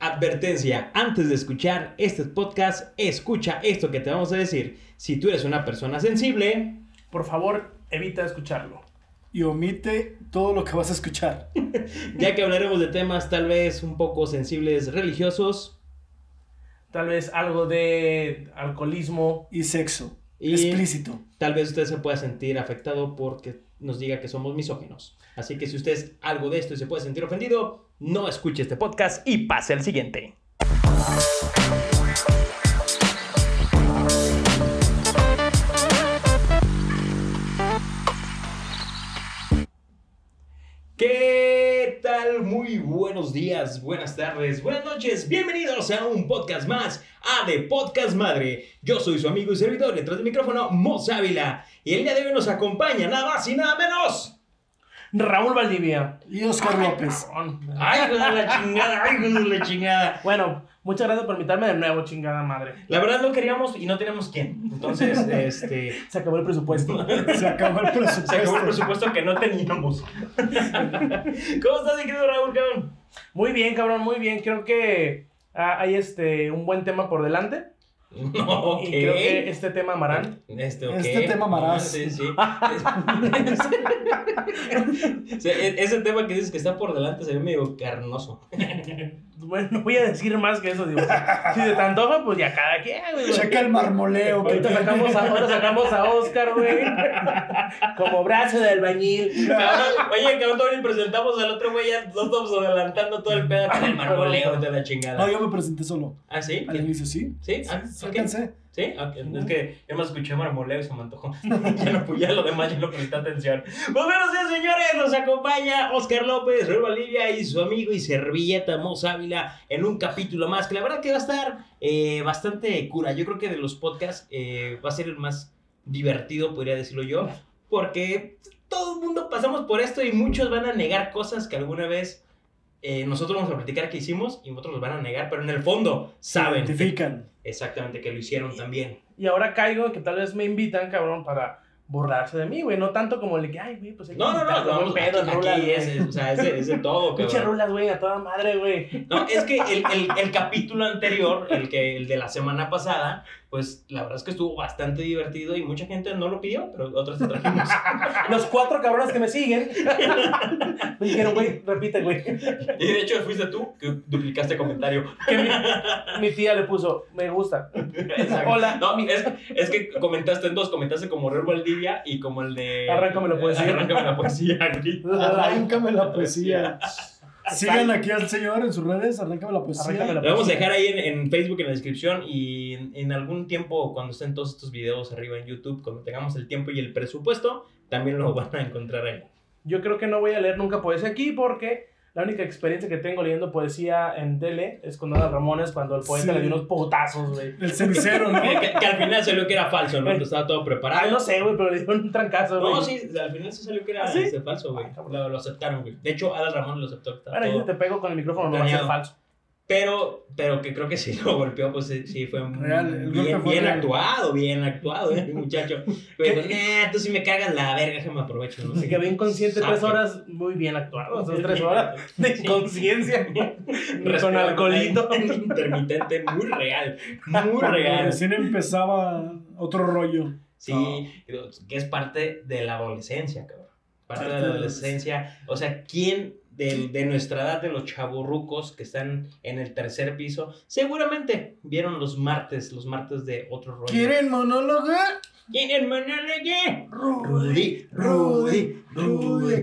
Advertencia, antes de escuchar este podcast, escucha esto que te vamos a decir. Si tú eres una persona sensible, Por favor, evita escucharlo. y omite todo lo que vas a escuchar. ya que hablaremos de temas tal vez un poco sensibles religiosos Tal vez algo de alcoholismo. Y sexo. y Explícito. tal vez usted se pueda sentir afectado porque nos diga que somos misóginos. Así que si usted es algo de esto y se puede sentir ofendido, no escuche este podcast y pase al siguiente. ¿Qué tal? Muy buenos días, buenas tardes, buenas noches. Bienvenidos a un podcast más, a The Podcast Madre. Yo soy su amigo y servidor detrás del micrófono, Moz Ávila. Y el día de hoy nos acompaña nada más y nada menos. Raúl Valdivia. Y Oscar López. Cabrón. ¡Ay, hijo de la chingada! ¡Ay, hijo de la chingada! Bueno, muchas gracias por invitarme de nuevo, chingada madre. La verdad no queríamos y no teníamos quién. Entonces, este. Se acabó el presupuesto. Se acabó el presupuesto. Se acabó el presupuesto que no teníamos. ¿Cómo estás, mi querido Raúl, cabrón? Muy bien, cabrón, muy bien. Creo que ah, hay este un buen tema por delante. No, ok. Y creo que este tema amarán. Este, ok. Este tema amarás. Sí, sí. O sea, e- ese tema que dices que está por delante se ve medio carnoso. Bueno, no voy a decir más que eso, digo. Si se te antoja, pues ya cada quien, güey. Checa el marmoleo que Ahorita sacamos, a, ahora sacamos a Oscar, güey. Como brazo de albañil. Cabrón, oye, cabrón, todavía presentamos al otro güey, ya nos estamos adelantando todo el pedo con el marmoleo de la chingada. No, yo me presenté solo. ¿Ah, sí? Al inicio, sí. ¿Sí? Ah, Sí, ok. alcancé. ¿Sí? Es que yo más escuché marmoleo y se me antojó. ya, no, pues ya lo demás ya no presté atención. Pues buenos días, señores. Nos acompaña Oscar López, Raúl Bolivia y su amigo y servilleta Moz Ávila en un capítulo más que la verdad que va a estar eh, bastante cura. Yo creo que de los podcasts eh, va a ser el más divertido, podría decirlo yo, porque todo el mundo pasamos por esto y muchos van a negar cosas que alguna vez eh, nosotros vamos a platicar que hicimos y otros los van a negar, pero en el fondo saben identifican. Exactamente que lo hicieron también. Y ahora caigo que tal vez me invitan, cabrón, para burlarse de mí, güey. No tanto como el que, ay, güey, pues hay que No, no, no, no, buen pedo, aquí, rulas, aquí es, o sea, es de, es de todo, cabrón. rulas, güey, a toda madre, güey. No, es que el, el, el capítulo anterior, el, que, el de la semana pasada, pues la verdad es que estuvo bastante divertido y mucha gente no lo pidió, pero otros te trajimos. Los cuatro cabrones que me siguen me dijeron, güey, repite, güey. Y de hecho fuiste tú que duplicaste comentario. Que mi, mi tía le puso, me gusta. Exacto. Hola. No, es, es que comentaste en dos, comentaste como Raúl Valdivia y como el de... Arráncame la poesía. Arráncame la poesía, güey. Arráncame la poesía. Sigan aquí al señor en sus redes. Arráncame la poesía. Arráncame la Lo vamos a dejar ahí en, en Facebook en la descripción y en, en algún tiempo cuando estén todos estos videos arriba en YouTube, cuando tengamos el tiempo y el presupuesto, también lo van a encontrar ahí. Yo creo que no voy a leer nunca poesía aquí porque la única experiencia que tengo leyendo poesía en tele es con Ana Ramones cuando el poeta Sí. le dio unos potazos, güey. El cenicero, ¿no? Que, al final salió que era falso, ¿no? Entonces estaba todo preparado. Ay, no sé, güey, pero le dieron un trancazo, güey. No, sí, al final se salió que era ¿Ah, sí? falso, güey. Cabrón. Lo, lo aceptaron, güey. De hecho, Adal Ramón lo aceptó. que estaba Bueno, yo te pego con el micrófono, no va a ser falso. Pero, pero que creo que sí lo golpeó, pues sí, fue muy- Real, bien, fue bien actuado, bien actuado, ¿eh, muchacho. Pero, nah, tú sí me cagas la verga, que me aprovecho. No Se quedó inconsciente tres horas muy bien actuado. Esas tres horas de inconsciencia. con alcoholito. Intermitente, muy real. Muy real. Recién empezaba otro rollo. Sí, que es parte de la adolescencia, cabrón. Parte de la adolescencia. O sea, ¿quién de, de nuestra edad, de los chavorrucos que están en el tercer piso, seguramente vieron los martes, los martes de otro rollo? ¿Quieren monólogo? ¿Quieren monólogo? Rudy, Rudy, Rudy.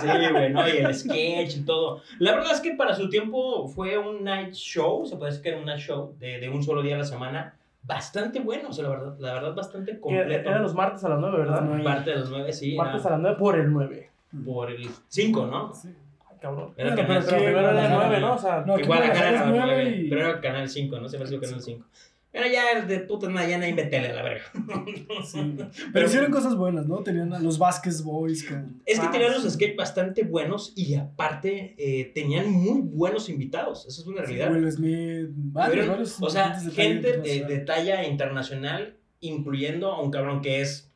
Sí, güey, ¿no? Y el sketch y todo. La verdad es que para su tiempo fue un night show, se puede decir que era un night show de, de un solo día a la semana. Bastante bueno, o sea, la verdad, la verdad bastante completo. Eran los martes a las nueve, ¿verdad? Nueve. Parte de los nueve, sí. Martes era a las nueve por el nueve. Por el cinco, ¿no? Sí. Ay, cabrón. Era Bueno, canal pero Pero Sí, primero era el Guadalajara. nueve, ¿no? O sea, No, Igual acá era nueve nueve, y- pero era canal 5, ¿no? Se me hace canal 5. Pero ya de puta nada, ya nadie ve tele, la verga. Sí. Pero hicieron cosas buenas, ¿no? Tenían a los Vasquez Boys. Que... Es que Ah, tenían los sí. sketches bastante buenos y aparte eh, tenían muy buenos invitados. Esa es una realidad. Will Smith, varios, Tuvieron- varios o sea, de talla gente de, de talla internacional, incluyendo a un cabrón que es,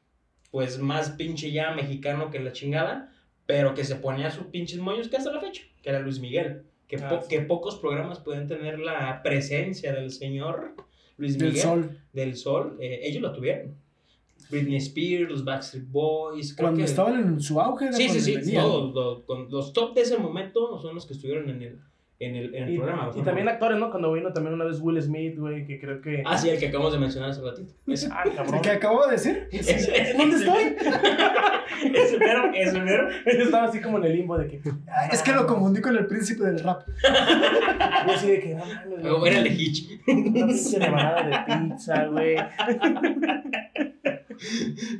pues, más pinche ya mexicano que la chingada. Pero que se ponía sus pinches moños que hasta la fecha, que era Luis Miguel. Que, Ah, po- sí. que pocos programas pueden tener la presencia del señor Luis Del Miguel. sol. Del sol. eh, ellos lo tuvieron. Britney Spears, los Backstreet Boys. creo Cuando que- estaban en su auge. era Sí, sí, sí. con- los top de ese momento son los que estuvieron en el, en el, en el Y, programa. y ¿no? también actores, ¿no? Cuando vino también una vez Will Smith, güey, que creo que. Ah, sí, el que acabamos de mencionar hace ratito. Ese. Ah, cabrón. ¿El que acabo de decir? Ese- ese- ¿Dónde estoy? Ese mero, ese mero. Yo estaba así como en el limbo de que. Ah, Es que lo confundí con el príncipe del rap. Yo así de que, no mames, O era el Hitch. Una pinche rebanada de pizza, güey.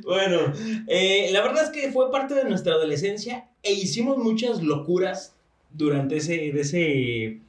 Bueno, eh, la verdad es que fue parte de nuestra adolescencia e hicimos muchas locuras durante ese, de ese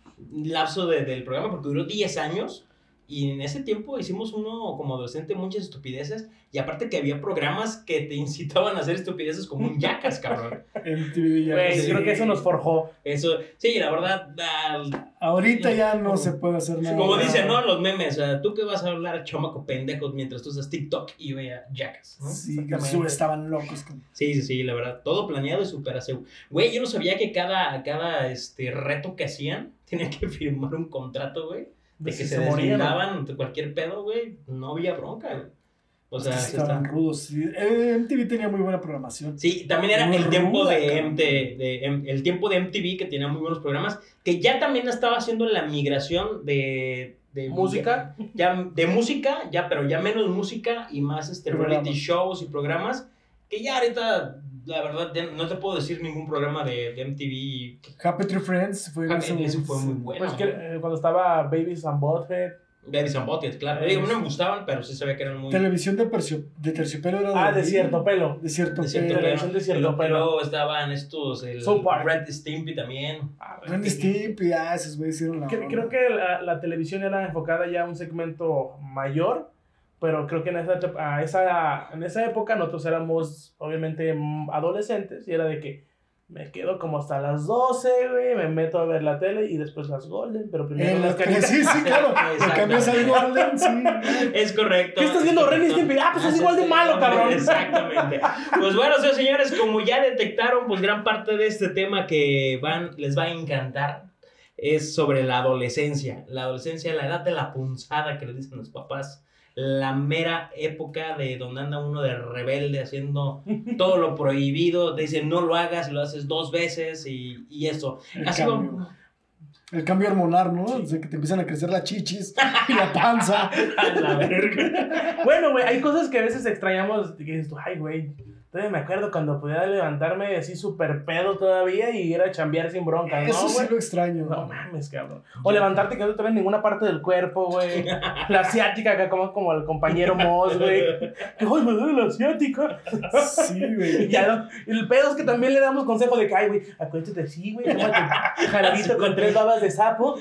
lapso de- del programa, porque duró 10 años. Y en ese tiempo hicimos uno como adolescente muchas estupideces. Y aparte que había programas que te incitaban a hacer estupideces como un yacas, cabrón. MTV. Güey, sí. creo que eso nos forjó. Eso, sí, la verdad, ah, Ahorita ya no se puede hacer nada. como dicen, ¿no? Los memes, o sea, tú que vas a hablar chamaco pendejos mientras tú usas TikTok y vea yacas, ¿no? Sí, que Exactamente. su- estaban locos. con- Sí, sí, sí, la verdad. Todo planeado y súper asegurado. Güey, yo no sabía que cada, cada este, reto que hacían tenían que firmar un contrato, güey. De que si se, se morían, cualquier pedo, güey. No había bronca, güey. O sea, se estaban está- rudos. sí. Eh, MTV tenía muy buena programación. Sí, también era Muy el tiempo ruda, de. MT, de M- el tiempo de MTV que tenía muy buenos programas, que ya también estaba haciendo la migración de, de Música. ya de música, ya pero ya menos música y más este reality shows y programas que ya ahorita la verdad no te puedo decir ningún programa de, de MTV Happy Tree Friends fue, ese momento, fue muy bueno. Pues que eh, cuando estaba Babies and Butthead. Babies and Butthead, claro. Digo, no me gustaban, pero sí sabía que eran muy Televisión de, tercio- de terciopelo era Ah, de de cierto pelo. De cierto de cierto pelo. televisión de cierto pelo. Luego estaban estos, el Park. Red Stimpy también. Ah, Randy Stimpy, ah, esos güeyes hicieron la Cre- onda. Creo que la, la televisión era enfocada ya a un segmento mayor, pero creo que en esa, a esa, en esa época nosotros éramos obviamente mm, adolescentes y era de que me quedo como hasta las 12, güey, me meto a ver la tele y después las Golden, pero primero Eh, las caritas. sí, sí, claro. Exactamente. cambias al Golden, sí. Es correcto. ¿Qué estás viendo, es Ren y. Stimpy? Ah, pues es igual de sí, malo, cabrón. Exactamente. Pues bueno, sí, señores, como ya detectaron, pues gran parte de este tema que van, les va a encantar es sobre la adolescencia. La adolescencia, la edad de la punzada que le dicen los papás. La mera época de donde anda uno de rebelde haciendo todo lo prohibido. Te dicen no lo hagas, lo haces dos veces y, y eso. El Así cambio. vamos. El cambio hormonal, ¿no? Sea, que te empiezan a crecer las chichis y la panza. A la verga. Bueno, güey, hay cosas que a veces extrañamos que dices tú, ay, güey. Todavía me acuerdo cuando podía levantarme así súper pedo todavía y ir a chambear sin broncas, Eso ¿no, sí güey? lo extraño. No mames, cabrón. O levantarte que no te ven ninguna parte del cuerpo, güey. La asiática acá como, como el compañero Moss, güey. Que, Ay, me duele la asiática. Sí, güey. Y ya el pedo es que también le damos consejo de que, ay, güey, acuérdate así, güey. Jaladito con tres babas de sapo.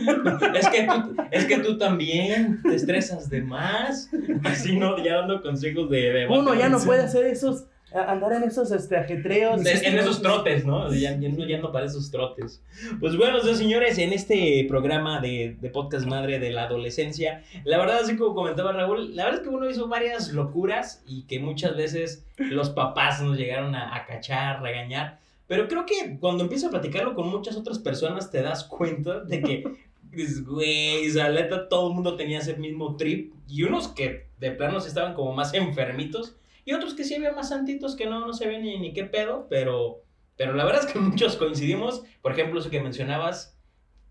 Es que, tú, es que tú también te estresas de más. Así no, ya dando consejos de. de Uno ya no Sí. puede hacer esos, andar en esos este, ajetreos. De- en esos trotes, ¿no? Ya, ya no, para esos trotes. Pues bueno, señores, en este programa de, de Podcast Madre de la Adolescencia, la verdad, así como comentaba Raúl, la verdad es que uno hizo varias locuras y que muchas veces los papás nos llegaron a, a cachar, regañar. Pero creo que cuando empiezas a platicarlo con muchas otras personas te das cuenta de que, dices, güey, o sea, todo el mundo tenía ese mismo trip. Y unos que de plano estaban como más enfermitos. Y otros que sí había más santitos que no, no se ven ni, ni qué pedo, pero, pero la verdad es que muchos coincidimos. Por ejemplo, eso que mencionabas,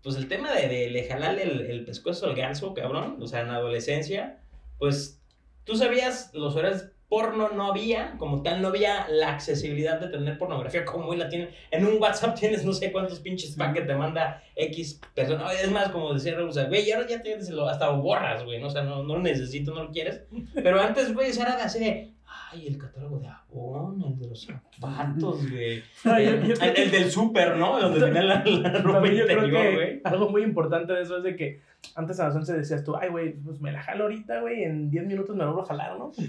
pues el tema de, de, le jalarle el, el pescuezo al ganso, cabrón, o sea, en la adolescencia, pues tú sabías, los horarios porno no había, como tal, no había la accesibilidad de tener pornografía como hoy la tienen. En un WhatsApp tienes no sé cuántos pinches packs que te manda X persona. Es más, como decía Raúl, o sea, güey, ahora ya tienes, hasta lo borras, güey, ¿no? o sea, no, no lo necesito, no lo quieres. Pero antes, güey, era de así de, ay, el catálogo de Avon, el de los zapatos, güey. No, yo- yo creo El, del súper, ¿no? Donde tenía la, la ropa interior, güey. algo muy importante de eso es de que antes a las 11 decías tú, ay, güey, pues me la jalo ahorita, güey, en 10 minutos me vuelvo a jalar, ¿no? y,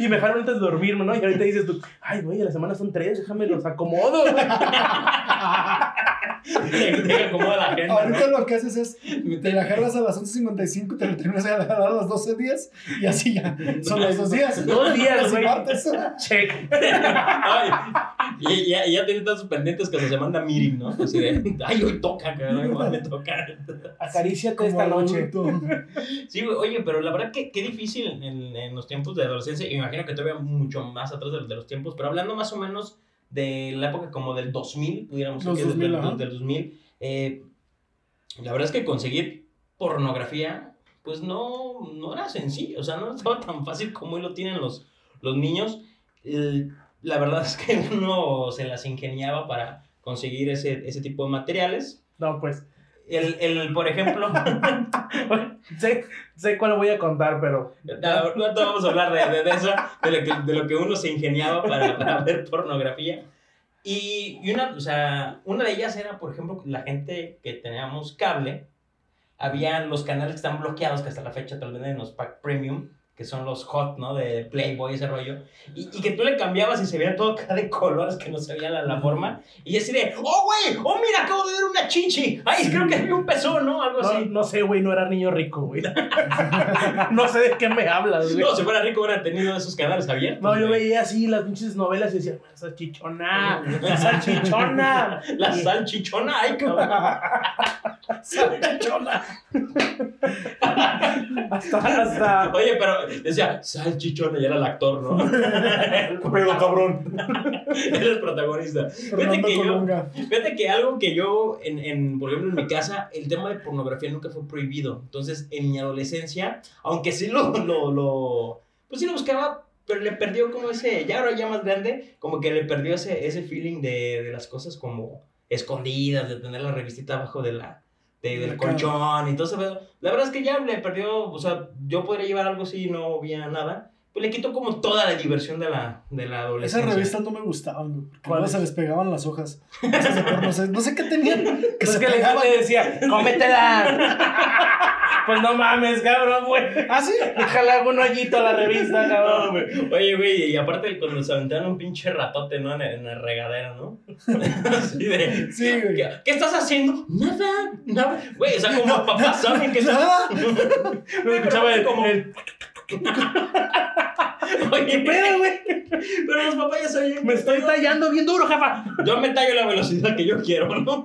y- y me jalo antes de dormirme, ¿no? Y ahorita dices tú, ay, güey, a la semana son 3, déjame los acomodo, güey. Te, te acomoda la agenda, Ahorita ¿no? lo que haces es, te la jarras a las 11.55, te la terminas a jalar a las 12 días y así ya. Son los dos días. Dos días, güey. martes. Check. Ay, y ya, ya tiene tantos pendientes que se manda meeting, ¿no? Así de, ay, hoy toca, cabrón, me toca. Acaríciate esta noche. Sí, güey, oye, pero la verdad que qué difícil en, en los tiempos de adolescencia, imagino que todavía mucho más atrás de, de los tiempos, pero hablando más o menos de la época como del 2000, pudiéramos decir, del, 2000, ajá. del, del 2000, eh, la verdad es que conseguir pornografía, pues no, no era sencillo, o sea, no estaba tan fácil como hoy lo tienen los, los niños. Eh, la verdad es que uno se las ingeniaba para conseguir ese, ese tipo de materiales. No, pues. El, el, por ejemplo, sé, sé cuál voy a contar, pero. Te vamos a hablar de, de, de eso, de lo, que, de lo que uno se ingeniaba para, para ver pornografía. Y, y una, o sea, una de ellas era, por ejemplo, la gente que teníamos cable, habían los canales que están bloqueados, que hasta la fecha los venden en los pack premium, que son los hot, ¿no? De Playboy, ese rollo. Y, y que tú le cambiabas y se veía todo acá de colores que no se veía la, la forma. Y así de, oh, güey, oh, mira, acabo de ver una chichi. Ay, creo que vi un pezón, ¿no? Algo No, así. no sé, güey, no era niño rico, güey. no sé de qué me hablas, güey. No, si fuera rico hubiera tenido esos canales abiertos. No, yo güey. veía así las pinches novelas y decía, salchichona, salchichona. La salchichona, ay, cabrón. Salchichona. Hasta, hasta. Oye, pero decía salchichona y era el actor, ¿no? ¿Qué pedo, cabrón? Era el protagonista. Fíjate que, yo, fíjate que algo que yo, en, en, por ejemplo, en mi casa, el tema de pornografía nunca fue prohibido. Entonces, en mi adolescencia, aunque sí lo, lo, lo pues sí lo buscaba, pero le perdió como ese, ya ahora ya más grande, como que le perdió ese, ese feeling de, de las cosas como escondidas, de tener la revistita abajo de la, del colchón y todo eso. La verdad es que ya le perdió, o sea, yo podría llevar algo así y no había nada. Pues le quitó como toda la diversión de la, de la Esas adolescencia. revistas no me gustaban, porque se les pegaban las hojas. Esas no sé, no sé qué tenían. Que Pues se que le decía, cómetela. pues no mames, cabrón, güey. ¿Ah, sí? Déjale un hoyito a la revista, No, cabrón. güey. Oye, güey, y aparte cuando se aventaron un pinche ratote, ¿no? En en el regadero, ¿no? Así de... Sí, güey. ¿Qué, qué estás haciendo? Nada, nada. Güey, o sea, como papás saben que... Nada. Me escuchaba el, como- el- Oye, ¿Qué pedo, güey? Pero los papás ya saben Me estoy tallando bien duro, jefa. Yo me tallo la velocidad que yo quiero, ¿no?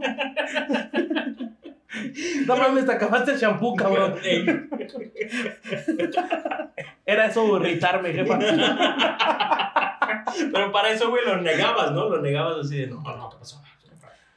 No mames, te acabaste el shampoo, cabrón. Era eso irritarme, jefa. Pero para eso, güey, lo negabas, ¿no? Lo negabas así de, no, no, ¿qué pasó?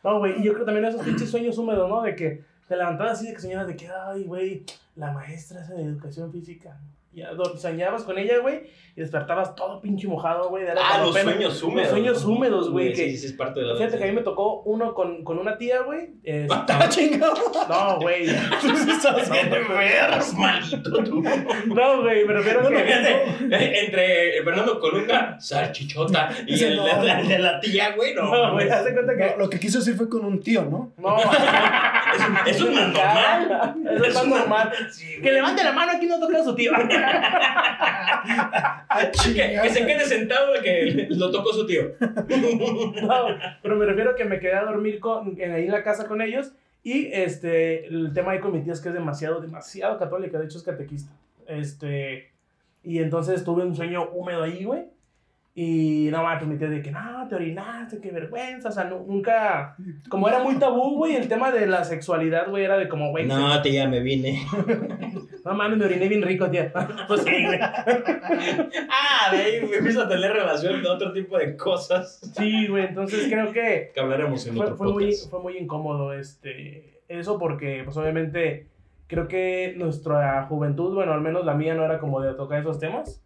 No, güey, y yo creo también esos pinches sueños húmedos, ¿no? De que te levantabas así de que soñabas de que, ay, güey, la maestra esa de educación física. Ya soñabas con ella, güey, y despertabas todo pinche mojado, güey. Ah, los pena. sueños húmedos. Los sueños húmedos, güey. Sí, que- sí, sí, es parte de la Fíjate que a mí me tocó uno con, con una tía, güey. este, Ah, chingado. no, güey. Tú sí estabas Eres maldito tú. No, güey, me refiero a que. Fíjate, entre Fernando Colunga, salchichota, y Ese el no. de, la, de la tía, güey, no. No, güey, haz de cuenta No, que. lo que quiso decir fue con un tío, ¿no? No, Eso es más normal. Eso es más normal. Sí, Que levante la mano aquí no toca a su tío. que, que se quede sentado que lo tocó su tío. No, pero me refiero a que me quedé a dormir con, en, ahí en la casa con ellos. Y este, el tema ahí con mi tía es que es demasiado, demasiado católica. De hecho, es catequista. Este, y entonces tuve un sueño húmedo ahí, güey. Y no mames, pues mi tía de que no, te orinaste, qué vergüenza. O sea, nu- nunca. Como era muy tabú, güey, el tema de la sexualidad, güey, era de como, güey. No, tía, me vine. No mames, me oriné bien rico, tía. Pues sí, güey. Ah, de ahí me empiezo a tener relación de otro tipo de cosas Sí, güey, entonces creo que. que hablaremos en fue, otro fue muy, fue muy incómodo este, eso porque, pues obviamente, creo que nuestra juventud, bueno, al menos la mía no era como de tocar esos temas.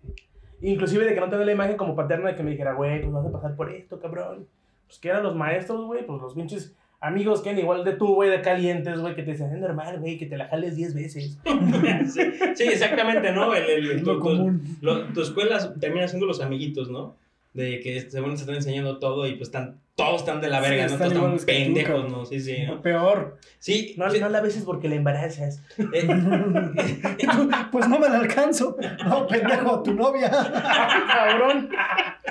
Inclusive de que no tener la imagen como paterna de que me dijera, güey, pues vas a pasar por esto, cabrón. Pues que eran los maestros, güey, pues los pinches amigos que eran igual de tú, güey, de calientes, güey, que te decían, es normal, güey, que te la jales 10 veces. sí, sí, exactamente, ¿no? El, el- Es tu, tu- lo- tu escuela termina siendo los amiguitos, ¿no? De que según se están enseñando todo y pues están, todos están de la Sí, verga, ¿no? están Todos están tú, pendejos. ¿no? Sí, sí, ¿no? Peor. Sí, No, sí, no la beses porque la embarazas. eh, Pues no me la alcanzo. No, pendejo, tu novia. cabrón.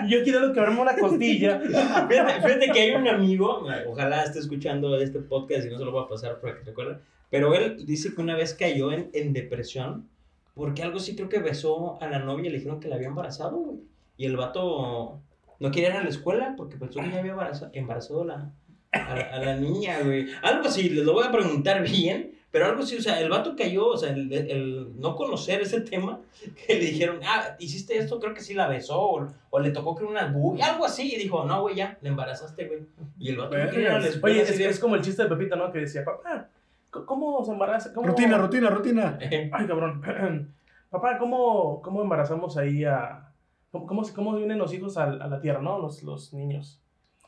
Yo quiero que arme una costilla. Fíjate, fíjate que hay un amigo, ojalá esté escuchando este podcast y no se lo voy a pasar para que recuerde, pero él dice que una vez cayó en, en depresión porque algo sí creo que besó a la novia y le dijeron que la había embarazado, güey. Y el vato no quería ir a la escuela porque pensó que ya había embaraza- embarazado la, a, la, a la niña, güey. Algo así, les lo voy a preguntar bien, pero algo así, o sea, el vato cayó, o sea, el, el no conocer ese tema, que le dijeron, ah, hiciste esto, creo que sí la besó, o, o le tocó creo una bubi, algo así, y dijo, no, güey, ya, le embarazaste, güey. Y el vato no quería ir a la escuela. Oye, es, de- es como el chiste de Pepito, ¿no? Que decía, papá, ¿cómo se embaraza? ¿Cómo... Rutina, rutina, rutina. Ay, cabrón. Papá, ¿cómo, cómo embarazamos ahí a... ¿Cómo, cómo, vienen los hijos a, a la tierra, no? Los, los niños.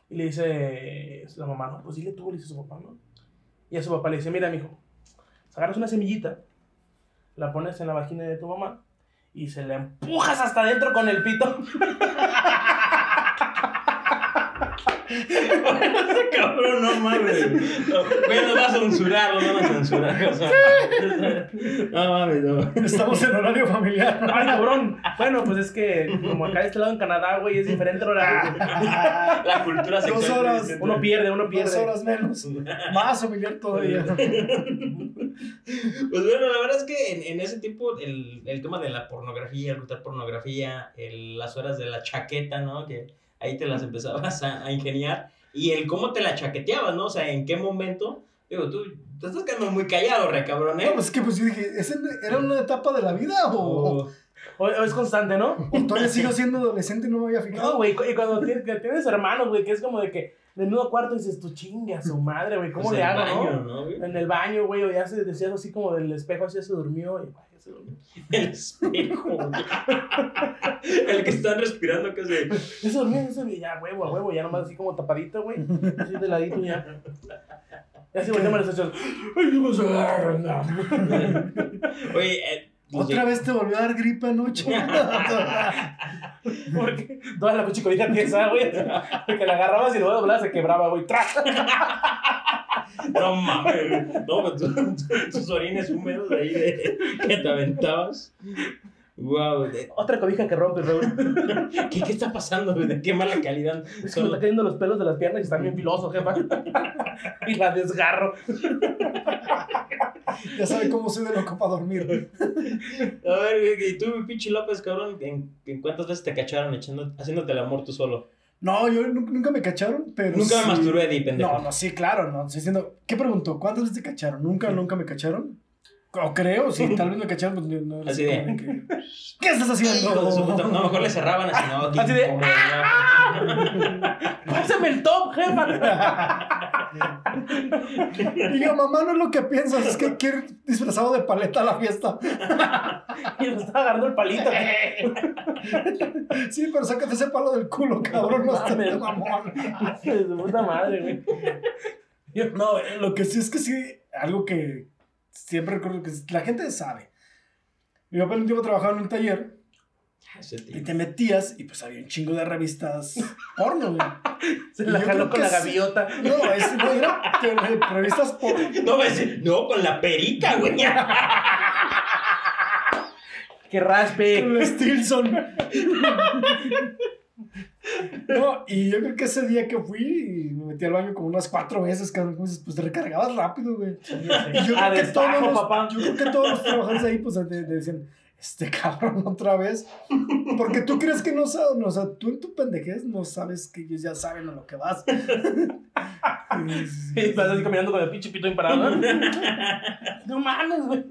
Y le dice la mamá, no, pues dile tú, le dice su papá, ¿no? Y a su papá le dice, mira, mijo, agarras una semillita, la pones en la vagina de tu mamá y se la empujas hasta adentro con el pito. Cabrón, no mames. No, Güey, nos va a censurar, nos van a censurar. o sea. No mames, no. Estamos en horario familiar. Ay, cabrón. Bueno, pues es que como acá de este lado en Canadá, güey, es diferente el horario. La cultura sexual. Dos horas. Uno pierde, uno Dos pierde. horas menos. Más familiar todavía. Pues bueno, la verdad es que en, en ese tipo, el, el tema de la pornografía, el brutal pornografía, el- las horas de la chaqueta, ¿no? Que ahí te las empezabas a, a ingeniar. Y el cómo te la chaqueteabas, ¿no? O sea, en qué momento. Digo, tú te estás quedando muy callado, re cabrón, ¿eh? No, pues es que pues yo dije, ¿ese ¿era una etapa de la vida o, Oh, O, o es constante, ¿no? o todavía sigo siendo adolescente y no me había No, fijado? güey, y cuando tienes hermanos, güey, que es como de que de nuevo cuarto dices, tu chinga, su madre, güey, ¿cómo pues le hago, baño, no? En el baño, güey, o ya se decía así como del espejo, así se durmió, y ay, ya se durmió. El espejo, güey. El que están respirando, que se. Ya se durmió, ya se durmió, ya, huevo, a huevo, ya nomás así como tapadito, güey, así de ladito, ya. Ya se volteamos las echas, ay, ¿qué pasó? Oye, eh, los ¿Otra vez te volvió a dar gripe anoche? Porque toda la cuchicodita tiesa, güey, porque la agarrabas y luego doblabas se quebraba, güey, ¡tra! No mames, güey. no, tú- tú- tus orines húmedos ahí de, que te aventabas. Wow, Otra cobija que rompe, güey. ¿qué, ¿qué está pasando? güey? ¿De qué mala calidad? Es que me Solo- está cayendo los pelos de las piernas y están bien filosos, jefa. y la desgarro. Ya sabe cómo soy de loco para dormir. A ver, y tú, pinche López, cabrón, ¿en, en cuántas veces te cacharon echando, haciéndote el amor tú solo? No, yo nu- nunca me cacharon, pero Nunca me masturbé, di, pendejo. No, no, sí, claro, no. Estoy diciendo, ¿qué preguntó? ¿Cuántas veces te cacharon? ¿Nunca, nunca me cacharon? O creo, sí, tal vez me cacharon, pues no, no Así de- que- ¿Qué estás haciendo? No, mejor le cerraban así, no, Así de, incómodo, ¡Pásame el top, jefa! Y yo, mamá, no es lo que piensas, es que quiero ir disfrazado de paleta a la fiesta. Y me estaba agarrando el palito. Sí, pero sácate ese palo del culo, cabrón, no Mames. de mamón. De puta madre, güey. Yo- No, lo que sí es que sí, algo que siempre recuerdo que la gente sabe. Mi papá un tiempo trabajaba en un taller. Ese y te metías y pues había un chingo de revistas porno, güey. Se la jaló con la sí. gaviota. No, es, no, era que- revistas porno. No, ese- no, con la perica, güey. Que raspe. Con el Stilson. No, y yo creo que ese día que fui, me metí al baño como unas cuatro veces, como dices, pues te recargabas rápido, güey. Y yo creo, que todos destajo, los, papá. yo creo que todos los trabajadores ahí, pues, te, te decían, este cabrón otra vez. Porque tú crees que no saben, o sea, tú en tu pendejez no sabes que ellos ya saben a lo que vas. Y vas así caminando con el pinche pito imparado, ¿no? No mames, güey.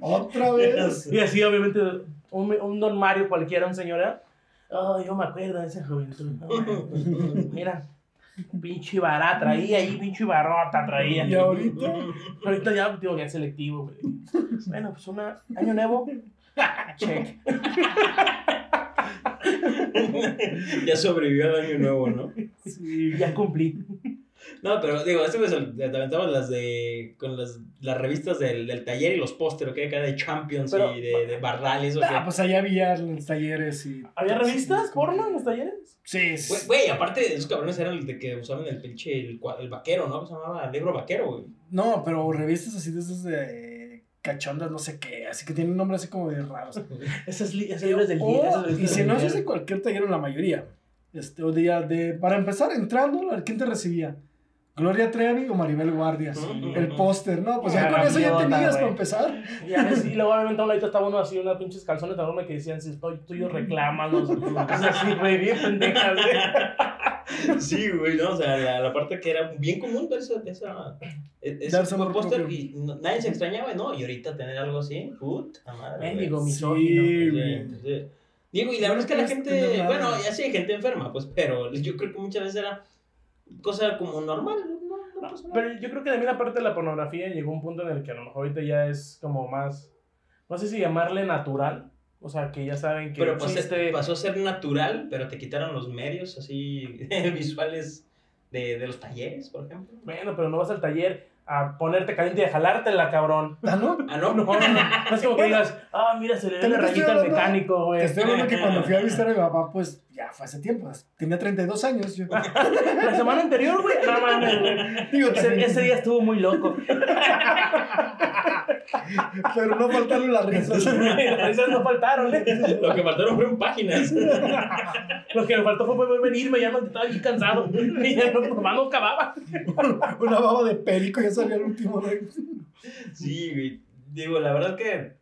Otra vez. Y así, obviamente, un, un don Mario cualquiera, un señora. Oh, yo me acuerdo de esa juventud. No. Mira, pinche barata traía ahí, pinche barata traía. Y ahorita, Ahorita ya, digo, ya es selectivo, güey. Bueno, pues una año nuevo. Check. ya sobrevivió al año nuevo, ¿no? Sí, ya cumplí. No, pero digo, este pues te aventamos las de. con las, las revistas del, del taller y los pósteres que hay acá de Champions Pero- y de, de Bardal y eso. ah, que- pues allá había los talleres y. ¿Había revistas porno en los talleres? Sí, sí. Güey, Güey, aparte, esos cabrones eran el de que usaban el pinche. el, el vaquero, ¿no? Se llamaba el libro vaquero, güey. No, pero revistas así de esas de cachondas, no sé qué, así que tienen nombres así como de raros. Esas, li esos libros del O- día. y si no es de cualquier taller, en la mayoría. Este, o de, de, para empezar, entrando, ¿quién te recibía? Gloria Trevi o Maribel Guardia. Ujú. El póster, no, pues ya con eso ya tenías para empezar. Y, a veces- y luego obviamente a un ladito estaba uno así, unas pinches calzones enormes que decían, si estoy tuyo, reclámanos. Cosas así, güey, bien pendejas, güey. Sí, güey, no, o sea, la, la parte que era bien común ver esa, esa, e- ese de póster y no- nadie se extrañaba, ¿no? Y ahorita tener algo así, puta madre. güey. Mendigo Sí. Sí, güey. sí. Digo, y la verdad es que la gente, bueno, ya sí hay gente enferma, pues, pero yo creo que muchas veces era cosa como normal, no, no pasa nada. Pero yo creo que también aparte de la pornografía llegó un punto en el que a lo mejor ahorita ya es como más, no sé si llamarle natural, o sea, que ya saben que Pero pasó a ser natural, pero te quitaron los medios así visuales de, de los talleres, por ejemplo. Bueno, pero no vas al taller a ponerte caliente y a jalártela, cabrón. Ah, ¿no? Ah, no, No, no, no, no es como que digas, ah, mira, se le ve la rayita al mecánico, güey. Te estoy hablando que cuando fui a visitar a mi papá, pues ya fue hace tiempo. Tenía 32 años. Yo. La semana anterior, güey, no mames, güey. Ese, ese día estuvo muy loco. Pero no faltaron las risas. Esas no faltaron, ¿eh? lo que faltaron fueron páginas. Lo que me faltó fue poder venirme, ya no estaba aquí cansado. Y ya no, nomás no acababa. Una baba de perico ya salió el último. ¿no? Sí, güey. Digo, la verdad que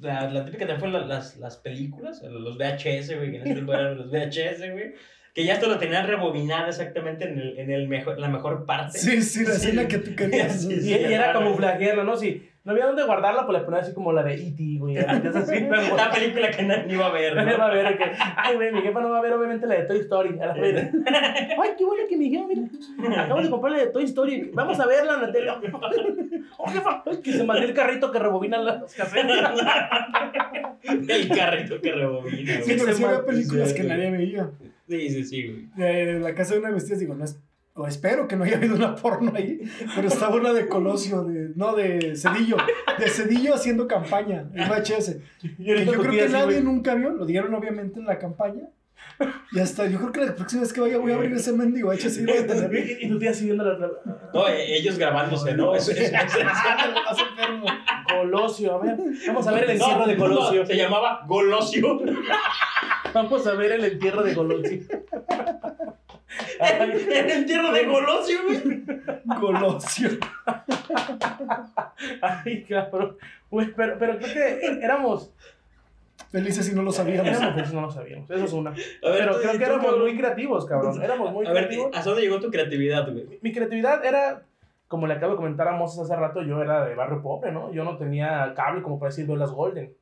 la, la típica también fue la- las, las películas, los VHS, güey, que en ese tiempo eran los VHS, güey. Que ya esto lo tenían rebobinado exactamente en, el, en el mejor, la mejor parte. Sí, sí, la Sí. escena que tú querías. Sí, Y, sí. y era camuflajearla, ¿no? Si no había dónde guardarla, pues le ponía así como la de E.T., güey. Es así, Una película que nadie iba a ver, Nadie ¿no? va a ver que, ay, güey, mi jefa no va a ver obviamente la de Toy Story. A la vez. Ay, qué bueno que mi jefa, mira, acabo de comprar la de Toy Story. Vamos a verla en la tele. Oh, jefa, ay, que se mandó el carrito que rebobina las casetas. El carrito que rebobina, Sí, pero se sí había películas sí, que nadie veía. Sí, sí, sí, güey. De la casa de una vestida, digo, no es. O espero que no haya habido una porno ahí, pero estaba una de Colosio, de, no, de Cedillo, de Cedillo haciendo campaña, el VHS. Yo tu creo que así, nadie güey. nunca vio, lo dieron obviamente en la campaña. Y hasta yo creo que la próxima vez que vaya voy a abrir ese mendigo VHS y voy a tener. Y, tu tía así viendo la. No, eh, ellos grabándose, ¿no? Eso es- Más enfermo. Colosio, a ver. Vamos a ver el No, entierro de Colosio. se llamaba Golosio. Vamos a ver el entierro de Colosio. El entierro de Golosio, güey. Colosio. Ay, cabrón. Güey, pero, pero creo que éramos. Felices si no lo sabíamos. Éramos felices, no lo sabíamos. Eso es una. A ver, Pero tú- creo que éramos muy creativos, cabrón. Éramos muy A ver, creativos. ¿hasta dónde llegó tu creatividad, güey? Mi creatividad era, como le acabo de comentar a Moses hace rato, yo era de barrio pobre, ¿no? Yo no tenía cable como para decir Velas Golden.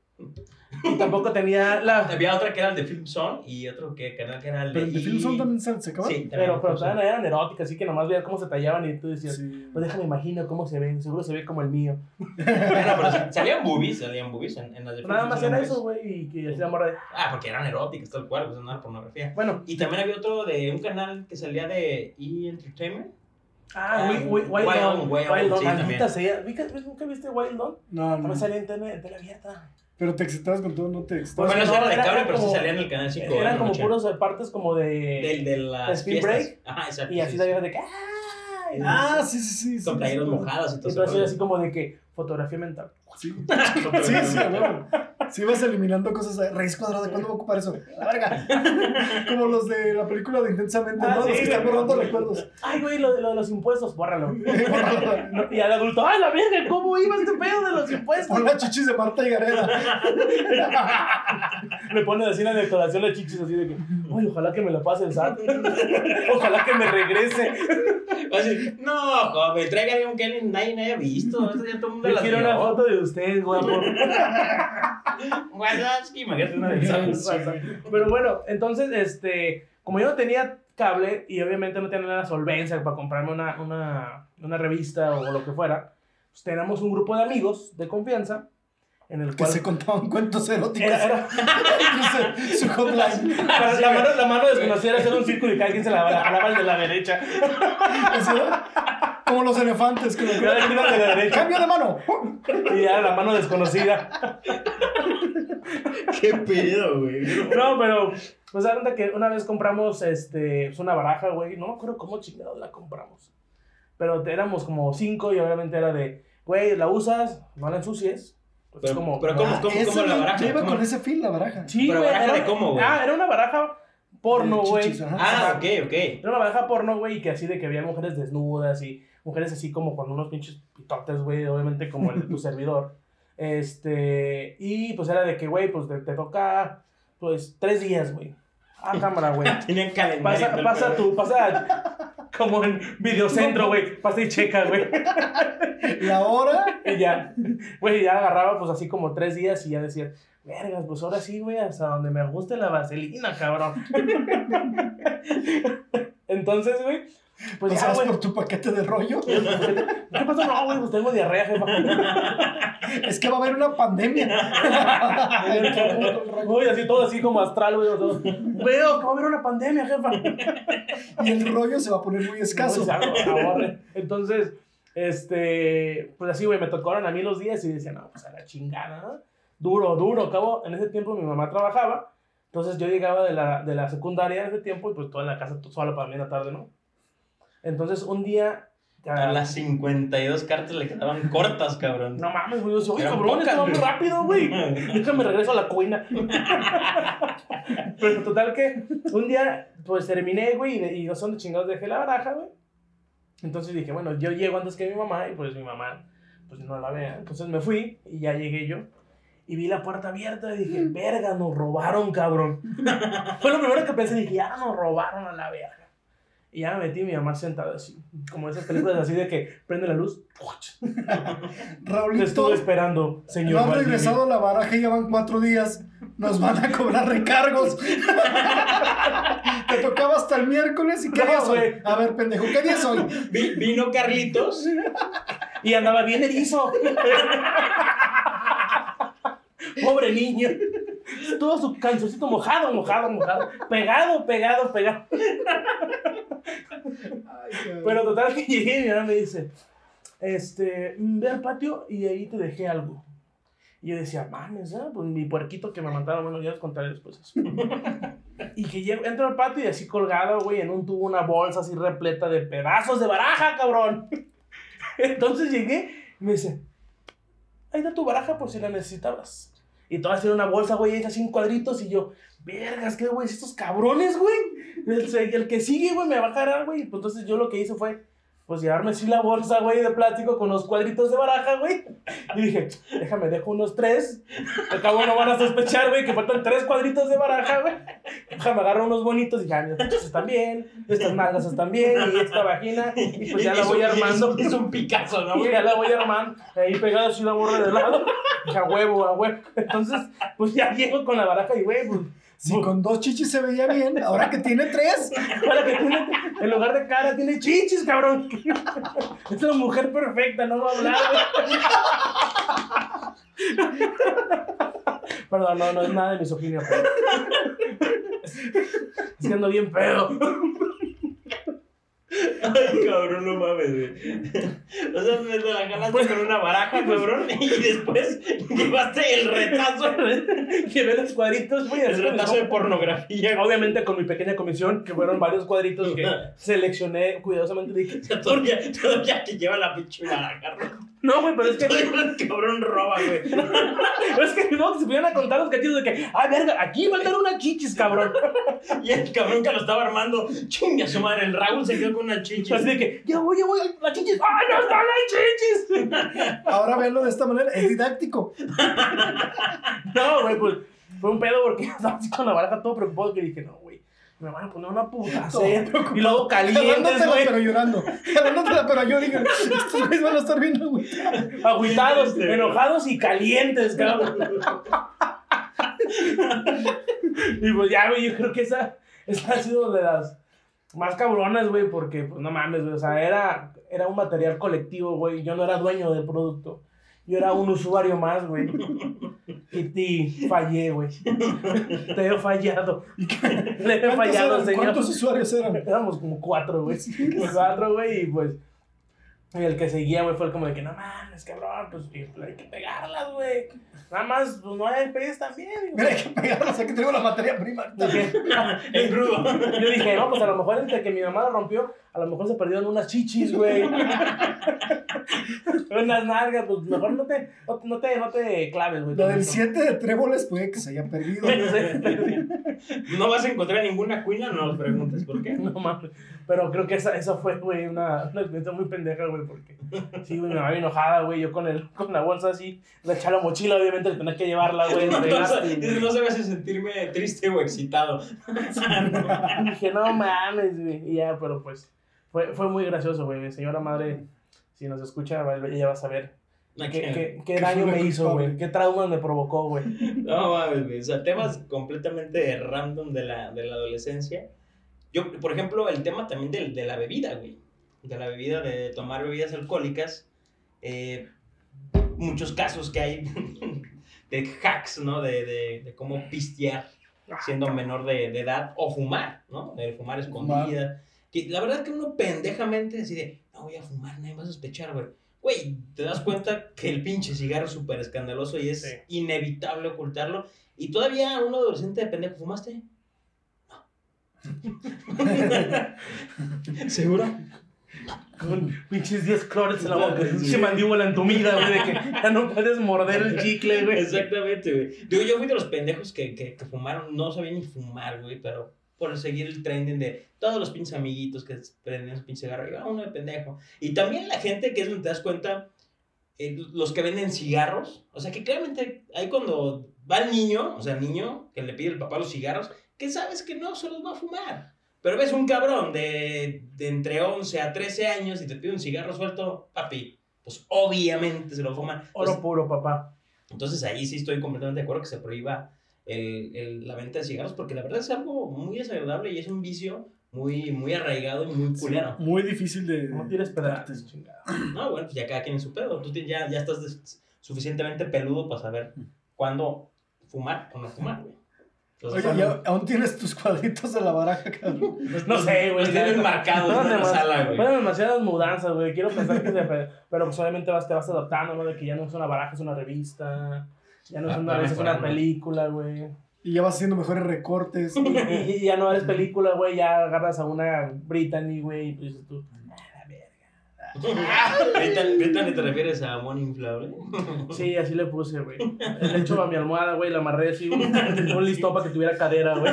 Y tampoco tenía la... Había otra que era el de Film Zone y otro que, canal que era el de... Pero el de Film Zone también se, se acaba. Sí. Pero, pero también eran eróticas, así que nomás veías cómo se tallaban y tú decías, Sí. pues déjame imagino cómo se ven, seguro se ve como el mío. Bueno, pero sí, salían boobies, salían boobies en, en las de Film Nada más era eso, güey, y que hacía morra de... Ah, porque eran eróticas, tal cual, pues no era pornografía. Bueno, Y también había otro de un canal que salía de E! Entertainment. ah, Ah, Wild, Wild, Wild Wild Wild Wild Dawn, Dawn, sí, maldita también. sea. ¿Nunca, ¿Nunca viste Wild Dawn? No, no. También salía en tele, en tele abierta. Pero te excitabas con todo, no te excitabas. Bueno, no, eso era de cable, pero sí como- salía en el canal 5. Eran como puros partes como de... Del, de las Speed fiestas. break. Ajá, exacto. Y así sí, salías de que... ¡ay! Ah, sí, sí, sí. sí, Con playeras sí, mojadas y todo Entonces eso. así como de que fotografía mental. Sí, sí, sí, Sí, vas eliminando cosas. Raíz cuadrada, ¿cuándo voy a ocupar eso? La verga. Como los de la película de Intensamente, Ah, ¿no? sí, los que están borrando recuerdos. Ay, güey, lo, de- lo de los impuestos, bórralo. Y al adulto, ¡ay, la verga! ¿Cómo iba este pedo de los impuestos? Pon las chichis de Marta y Gareda. Le pone así la decoración las chichis así de que, ay, ojalá que me la pase el SAT. Ojalá que me regrese. No, joven, tráigame un que nadie nadie haya visto. Esto ya todo el mundo Yo quiero vio. una foto de usted, guapo. Wazowski, imagínate una de esas. Pero bueno, entonces, este, como yo no tenía cable y obviamente no tenía la solvencia para comprarme una, una, una revista o lo que fuera, pues teníamos un grupo de amigos de confianza en el Que cual... se contaban cuentos eróticos. Era, era, Su- Su hotline. la, la mano, la mano desconocida era hacer un círculo y cada quien se la jalaba el de la derecha. Como los elefantes. Que lo- de la derecha. ¡Cambio de mano! Y ya la mano desconocida. Qué pedo, güey. No, pero, pues da que una vez compramos este, pues, una baraja, güey. No me acuerdo cómo chingados la compramos. Pero éramos como cinco y obviamente era de, güey, la usas, no la ensucies. Pues Pero- como, pero ¿cómo- cómo- Ese la baraja? Yo iba ¿Cómo? con ese fin, la baraja. Sí, ¿Pero güey, baraja era- de cómo, güey? Ah, era una baraja porno, güey. Ah, ok, ok. Era una pareja porno, güey, y que así de que había mujeres desnudas y mujeres así como con unos pinches pitotes, güey, obviamente como el de tu servidor. Este, y pues era de que, güey, pues te, te toca, pues, tres días, güey. Ah, cámara, güey. Tenían calendario. Pasa, pasa tu, pasa como en videocentro, güey. Pasa y checa, güey. La hora, Y ya, güey, ya agarraba pues así como tres días y ya decía, vergas, pues ahora sí, güey, hasta donde me guste la vaselina, cabrón. Entonces, güey, pues pasabas por tu paquete de rollo. ¿Qué pasó? No, güey, pues tengo diarrea, jefa. Es que va a haber una pandemia. Güey, así todo así como astral, güey. todo. Veo que va a haber una pandemia, jefa. y el rollo se va a poner muy escaso. Entonces, este, pues así, güey, me tocaron a mí los días y decía, no, pues a la chingada, ¿no? Duro, duro. Acabo, en ese tiempo mi mamá trabajaba, entonces yo llegaba de la, de la secundaria en ese tiempo y pues toda en la casa tú solo para mí en la tarde, ¿no? Entonces un día... A las 52 cartas le quedaban cortas, cabrón. No mames, güey. Yo oye, cabrón, va muy rápido, güey. Déjame regreso a la cuina. Pero total que un día, pues terminé, güey, y no son de chingados dejé la baraja, güey. Entonces dije, bueno, yo llego antes que mi mamá y pues mi mamá, pues no la vea. Entonces me fui y ya llegué yo. Y vi la puerta abierta y dije, verga, nos robaron, cabrón. Fue lo primero que pensé, dije, ya nos robaron a la verga. Y ya me metí y mi mamá sentada así, como esas películas así de que prende la luz. Te Raulito, estuve esperando, señor. no han Valdivia. regresado a la baraja y ya van cuatro días. Nos van a cobrar recargos. Te tocaba hasta el miércoles y qué No, día güey. A ver, pendejo, ¿qué día? Vi- vino Carlitos. Y andaba bien erizo. Pobre niño. Todo su calzoncito mojado, mojado, mojado. Pegado, pegado, pegado. Pero total que llegué y mi mamá me dice, este, ve al patio y ahí te dejé algo. Y yo decía, mames, ¿eh? pues mi puerquito que me mataron, bueno, ya les contaré después eso. y que llego, entro al patio y así colgado, güey, en un tubo una bolsa así repleta de pedazos de baraja, cabrón. Entonces llegué y me dice, ahí está tu baraja por si la necesitabas. Y todas tienen una bolsa, güey, hecha así en cuadritos y yo, vergas, ¿qué, güey? Estos cabrones, güey. El, que sigue, güey, me va a jalar, güey. Pues entonces yo lo que hice fue, pues llevarme así la bolsa, güey, de plástico con los cuadritos de baraja, güey. Y dije, déjame, dejo unos tres. Al cabo no van a sospechar, güey, que faltan tres cuadritos de baraja, güey. Déjame agarrar unos bonitos y dije, ah, mira, estos están bien, estas malgas están bien, y esta vagina, y pues ya la voy armando. hizo un Picasso, ¿no, Y güey? ya la voy armando, ahí pegada así una borra de lado. Y a huevo, a huevo. Entonces, pues ya llego con la baraja y, güey, pues, Si con dos chichis se veía bien, ahora que tiene tres. para que tiene, en lugar de cara, tiene chichis, cabrón. Es una mujer perfecta, no va a hablar. Perdón, no, no es nada de misoginia, pero... Es que ando bien pedo. Ay, cabrón, no mames, güey. O sea, me la jalaste con una baraja, cabrón, y después llevaste el retazo, Llevé los cuadritos, güey. el retazo de pornografía. Obviamente con mi pequeña comisión, que fueron varios cuadritos que seleccioné cuidadosamente. Dije, todavía, todavía que lleva la pinche baraja, ¿no? güey, pero es que, El cabrón roba, güey. es que no, se pudieran a contar los cachitos de que, ay, verga, aquí faltan unas chichis, cabrón. Y el cabrón que lo estaba armando, chinga su madre, el Raúl se quedó con una chicha. Así de que, ya voy, ya voy, las chichis, ay, no están las chichis. Ahora verlo de esta manera es didáctico. No, güey, pues fue un pedo porque estaba así con la baraja todo preocupado que dije, no, me van a poner una puta. Y luego calientes, güey, pero llorando. Jalándotela, pero yo digo, estos güeyes van a estar viendo, güey. agüitados, Este, enojados y calientes, cabrón. y pues ya, güey, yo creo que esa, esa ha sido de las más cabronas, güey, porque, pues no mames, güey, o sea, era, era un material colectivo, güey, yo no era dueño del producto. Yo era un usuario más, güey. Y ti fallé, güey. Te he fallado. Le he ¿Cuántos fallado, eran? señor. ¿Cuántos usuarios eran? Éramos como cuatro, güey. cuatro, güey, y pues. Y el que seguía, güey, fue como de que no mames, cabrón, pues pues, hay que pegarlas, güey. Nada más, pues no hay pegues también. Mira, hay que pegarlas, aquí tengo la materia prima. En crudo. yo dije, no, pues a lo mejor entre que mi mamá la rompió, a lo mejor se perdieron unas chichis, güey. Unas nalgas, pues mejor no te, no, te- no te, no te claves, güey. Lo del eso. 7 de tréboles puede que se haya perdido. No vas a encontrar ninguna cuina, no nos preguntes por qué. No mames. Pero creo que esa, esa fue, güey, una, una experiencia muy pendeja, güey, porque sí, güey, me había enojada, güey. Yo con, el, con la bolsa así, le eché la mochila, obviamente, tenía que llevarla, güey. No, no, no se me hace sentirme triste o excitado. Dije, no mames, güey. Y ya, pero pues, fue, fue muy gracioso, güey. Señora madre, si nos escucha, ella va a saber qué, qué, qué daño me hizo, güey. Qué traumas me provocó, güey. No mames, güey. O sea, temas completamente random de la, de la adolescencia. Yo, por ejemplo, el tema también del- de, la bebida, güey. De la bebida, de tomar bebidas alcohólicas. Eh, muchos casos que hay de hacks, ¿no? De, de, de cómo pistear siendo menor de, de edad o fumar, ¿no? De fumar escondida. Que la verdad que uno pendejamente decide, no voy a fumar, nadie va a sospechar, güey. Güey, te das cuenta que el pinche cigarro es súper escandaloso y es Sí. inevitable ocultarlo. Y todavía un adolescente de pendejo, ¿fumaste? No. ¿Seguro? Con pinches 10 clores en la boca. Sí. Pinche mandíbula entumida, güey, de que ya no puedes morder el chicle, güey. Exactamente, güey. Digo, yo fui de los pendejos que, que, que fumaron, no sabía ni fumar, güey, pero por seguir el trending de todos los pinches amiguitos que prenden su pinche cigarro, yo, uno de pendejo. Y también la gente que es donde te das cuenta, eh, los que venden cigarros, o sea, que claramente ahí cuando va el niño, o sea, el niño que le pide el papá los cigarros, que sabes que no se los va a fumar. Pero ves un cabrón de, de entre 11 a 13 años y te pide un cigarro suelto, papi, pues obviamente se lo fuman. Oro Pues, puro, papá. entonces ahí sí estoy completamente de acuerdo que se prohíba el, el- la venta de cigarros porque la verdad es algo muy desagradable y es un vicio muy, muy arraigado y muy culero. Muy difícil de. No tires pedazos, chingada. No, bueno, pues ya cada quien en su pedo. Tú tienes- ya, ya estás des- suficientemente peludo para saber cuándo fumar o no fumar, güey. Entonces, Oye, ¿ya aún tienes tus cuadritos de la baraja, cabrón? No sé, güey. Los tienen la neta. marcados Fueron en la sala, güey. Fueron demasiadas mudanzas, güey. Quiero pensar que se... Pero pues obviamente vas, te vas adaptando, ¿no? De que ya no es una baraja, es una revista. Ya no es Ah, una revista, es una película, güey. Y ya vas haciendo mejores recortes. Y, y- y ya no eres película, güey. Ya agarras a una Brittany, güey. Y pues dices tú... Brittany, Brittany, ¿te refieres a Moni Inflable? Sí, así le puse, güey. Le echo a mi almohada, güey. La amarré así, un, un listón para que tuviera cadera, güey.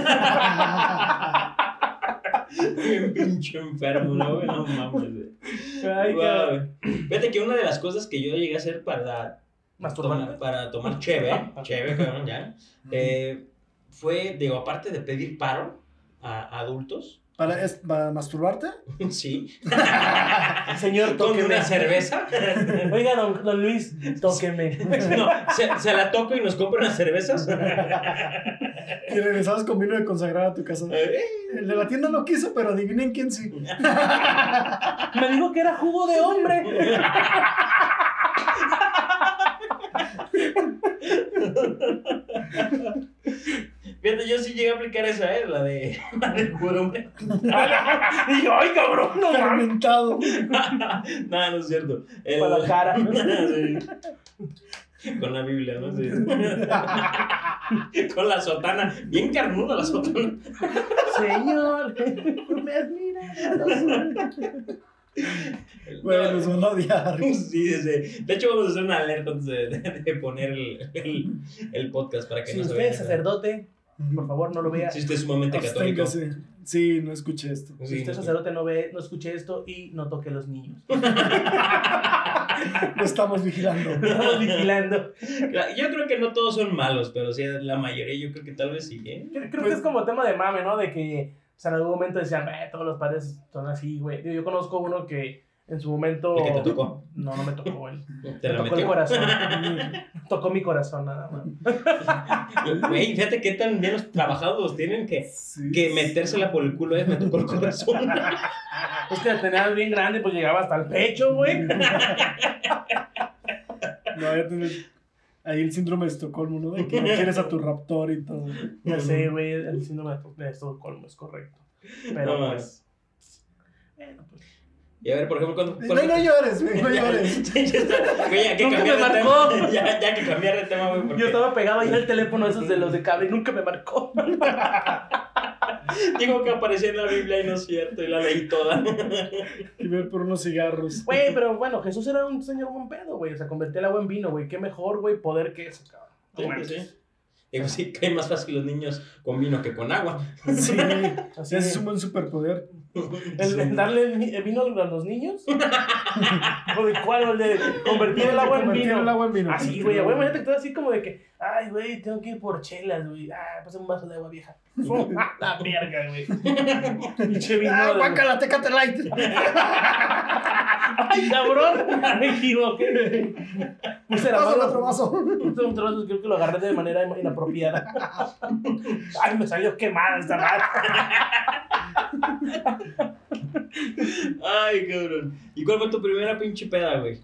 Bien pinche enfermo, ¿no, güey? No mames, güey. Ay, Wow. Fíjate que una de las cosas que yo llegué a hacer para Tomar, para tomar cheve, cheve, cabrón, ya, eh, fue, digo, aparte de pedir paro a, a adultos, ¿Para, es, ¿Para masturbarte? sí, Señor, con tóqueme. una cerveza, Oiga, don, don Luis, tóqueme. no, se, se la toco y nos compra unas cervezas. Y regresabas con vino de consagrar a tu casa. Eh, El de la tienda no quiso, pero adivinen quién sí. Me dijo que era jugo de hombre. Fíjate, yo sí llegué a aplicar esa, ¿eh? La de, la de puro hombre. Y yo, ay, cabrón, no. Fermentado. no, no es cierto. El- Para la cara. Sí. Con la Biblia, ¿no? Sí. Con la sotana. Bien carnuda la sotana. Señor, me admira. Güey, nos van a odiar. Sí. De hecho, vamos a hacer una alerta antes de, de- de poner el, el, el podcast para que Si no se usted es sacerdote, por favor, no lo vea. Si usted es sumamente católico. Absténgase. Sí, no escuché esto. Si usted es no, sacerdote, no ve, no escuche esto y no toque a los niños. Lo estamos vigilando. Estamos vigilando. Yo creo que no todos son malos, pero sí, la mayoría yo creo que tal vez sí, ¿eh? Creo, creo Pues- que es como tema de mame, ¿no? De que o sea, en algún momento decían, eh, todos los padres son así, güey. Digo, Yo conozco uno que en su momento. El que te tocó. No, no me tocó él. Te Me tocó el metió. corazón. tocó mi corazón, nada más. Güey, fíjate qué tan bien los trabajados tienen que, Sí. que metérsela por el culo es me tocó el corazón. Es que la tenías bien grande, pues llegaba hasta el pecho, güey. No, ya tenés ahí el síndrome de Estocolmo, ¿no? De que no quieres a tu raptor y todo. Ya sé, güey, el síndrome de Estocolmo es correcto. Pero No, pues. Bueno, pues. Y a ver, por ejemplo, cuando. No, no llores, güey, no llores. Ya ya que Nunca me de marcó. tema. Ya, ya que cambiar de tema, güey. porque- Yo estaba pegado ahí al teléfono esos de los de cable y nunca me marcó. Digo que aparecía en la Biblia y no es cierto, y la leí toda. Y ver por unos cigarros. Güey, pero bueno, Jesús era un señor buen pedo, güey. O sea, convertía el agua en vino, güey. Qué mejor, güey, poder que eso, cabrón. Sí, sí. Digo, sí, cae más fácil los niños con vino que con agua. Sí, Así es. un buen superpoder. ¿El, el darle el vi- el vino a los niños? ¿O de cuál? ¿O el de convertir el agua en vino? el agua en vino. Así, güey, güey, imagínate que todo así como de que, ay, güey, tengo que ir por chelas, güey. Ah, pasa un vaso de agua vieja. La verga, güey. Pinche vino. Ah, guácala, Tecate Light. Ay, cabrón, me equivoqué. Puse la mano. otro vaso. Puse un trozo, creo que lo agarré de manera inapropiada. Ay, me salió quemada esta madre. Ay, cabrón. ¿Y cuál fue tu primera pinche peda, güey?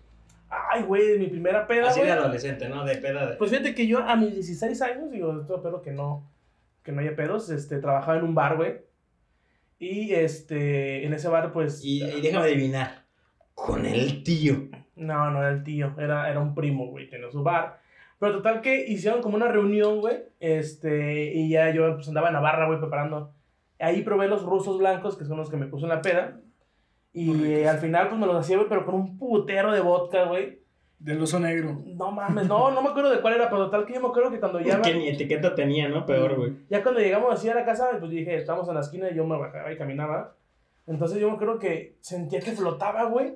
Ay, güey, mi primera peda, Así de adolescente, ¿no? De peda de. Pues fíjate que yo a mis 16 años, digo, esto espero que no, que no haya pedos, este, trabajaba en un bar, güey. Y este, en ese bar, pues. Y, y déjame adivinar. Con el tío. No, no era el tío, era, era un primo, güey, tenía su bar. Pero total que hicieron como una reunión, güey, este, y ya yo pues andaba en la barra, güey, preparando. Ahí probé los rusos blancos, que son los que me puso en la peda. Y eh, al final, pues me los hacía, güey, pero con un putero de vodka, güey. Del oso negro. No mames, no, no me acuerdo de cuál era, pero total que yo me acuerdo que cuando ya... Que ni etiqueta tenía, ¿no? Peor, güey. Ya cuando llegamos así a la casa, pues dije, estamos en la esquina y yo me bajaba y caminaba. Entonces yo me acuerdo que sentía que flotaba, güey.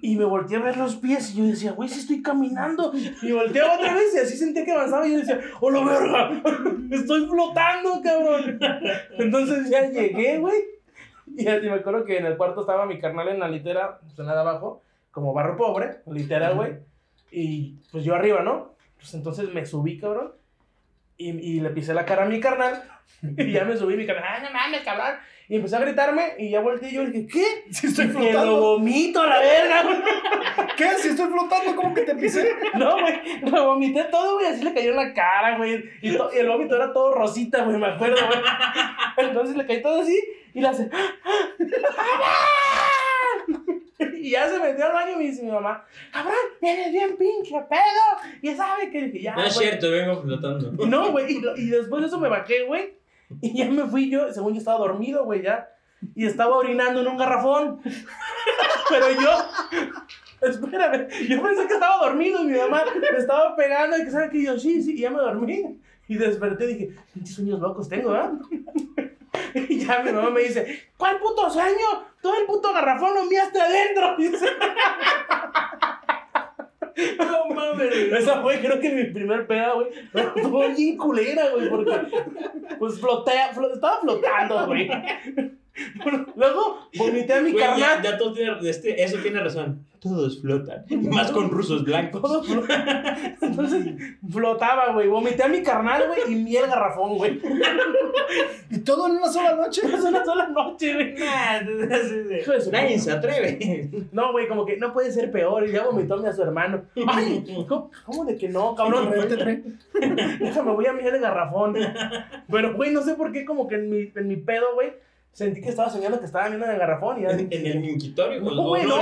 Y me volteé a ver los pies y yo decía, güey, sí estoy caminando. Y volteaba otra vez y así sentía que avanzaba y yo decía, ¡oh, la verga! Estoy flotando, cabrón. Entonces ya llegué, güey. Y así me acuerdo que en el cuarto estaba mi carnal en la litera, pues en la de abajo, como barro pobre, litera, güey. Y pues yo arriba, ¿no? Pues entonces me subí, cabrón. Y, y le pisé la cara a mi carnal. Y ya me subí mi carnal. ¡Ay, no mames, cabrón! Y empezó a gritarme. Y ya volteé y yo le dije, ¿qué? Si estoy Que lo flotando. vomito a la verga, güey. ¿Qué? Si estoy flotando, ¿cómo que te pisé? No, güey. Lo vomité todo, güey. Así le cayó en la cara, güey. Y, to- y el vómito era todo rosita, güey. Me acuerdo, güey. Entonces le caí todo así. Y le hace. Y ya se metió al baño y me dice mi mamá, cabrón, eres bien pinche pedo. Y sabe que dije, ya. No es cierto, vengo flotando. No, güey. Y, y después de eso me bajé, güey. Y ya me fui yo, según yo estaba dormido, güey, ya. Y estaba orinando en un garrafón. Pero yo. Espérame, yo pensé que estaba dormido y mi mamá me estaba pegando y que sabe que yo, sí, sí, y ya me dormí. Y desperté y dije, ¿qué sueños locos tengo, ah? Y ya mi mamá me dice, ¿cuál puto sueño? Todo el puto garrafón lo adentro. Dice. No mames. Esa fue, creo que mi primer peda, güey. Estuvo bien culera, güey, porque pues flotea, flo- estaba flotando, güey. Luego vomité a mi Güey, ya, carnal. ya todo tiene, este, eso tiene razón. Todos flotan. Y más con rusos blancos. Entonces flotaba, güey. Vomité a mi carnal, güey, y miel garrafón, güey. Y todo en una sola noche. Es una sola noche, güey. Nah, Hijo de su Nadie puta. se atreve. No, güey, como que no puede ser peor. Y ya vomitó a su hermano. Ay, ¿cómo, cómo de que no, cabrón? Déjame, voy a miel de garrafón. Pero, güey, no sé por qué, como que en mi, en mi pedo, güey, sentí que estaba soñando que estaba viendo el garrafón. Y ya, En, en el minquitorio. No, güey, no,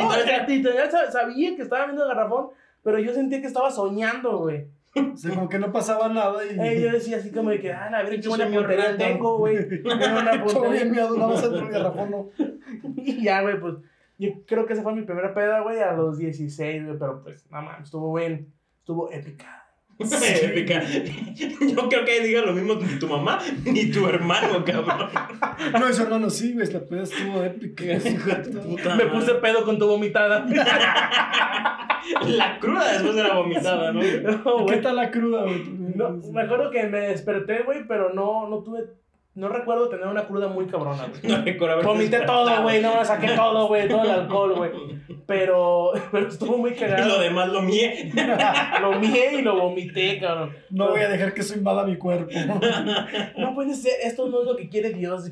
sa- sabía que estaba viendo el garrafón, pero yo sentía que estaba soñando, güey. O sea, como que no pasaba nada y... Eh, yo decía así como de que, ah, a ver qué buena puntería tengo, güey. Tengo una Todo bien puntería. miedo, nada más dentro del garrafón, ¿no? Y ya, güey, pues, yo creo que esa fue mi primera peda, güey, a los 16, güey, pero pues, nada más, estuvo bien, estuvo épica. Épica. Yo creo que diga lo mismo ni tu mamá ni tu hermano, cabrón. No, su hermano sí, güey, la peda estuvo épica. Puta Me madre. puse pedo con tu vomitada. La cruda después de la vomitada, ¿no? No, ¿Qué tal la cruda, güey? No, me acuerdo que me desperté, güey, pero no, no tuve, no recuerdo tener una cruda muy cabrona, güey. No recuerdo haber Vomité todo, güey, no, saqué todo, güey, todo el alcohol, güey. Pero, pero estuvo muy Y lo cagado. demás lo mié. Lo mié y lo vomité, cabrón. No voy a dejar que eso invada mi cuerpo. No puede ser, esto no es lo que quiere Dios.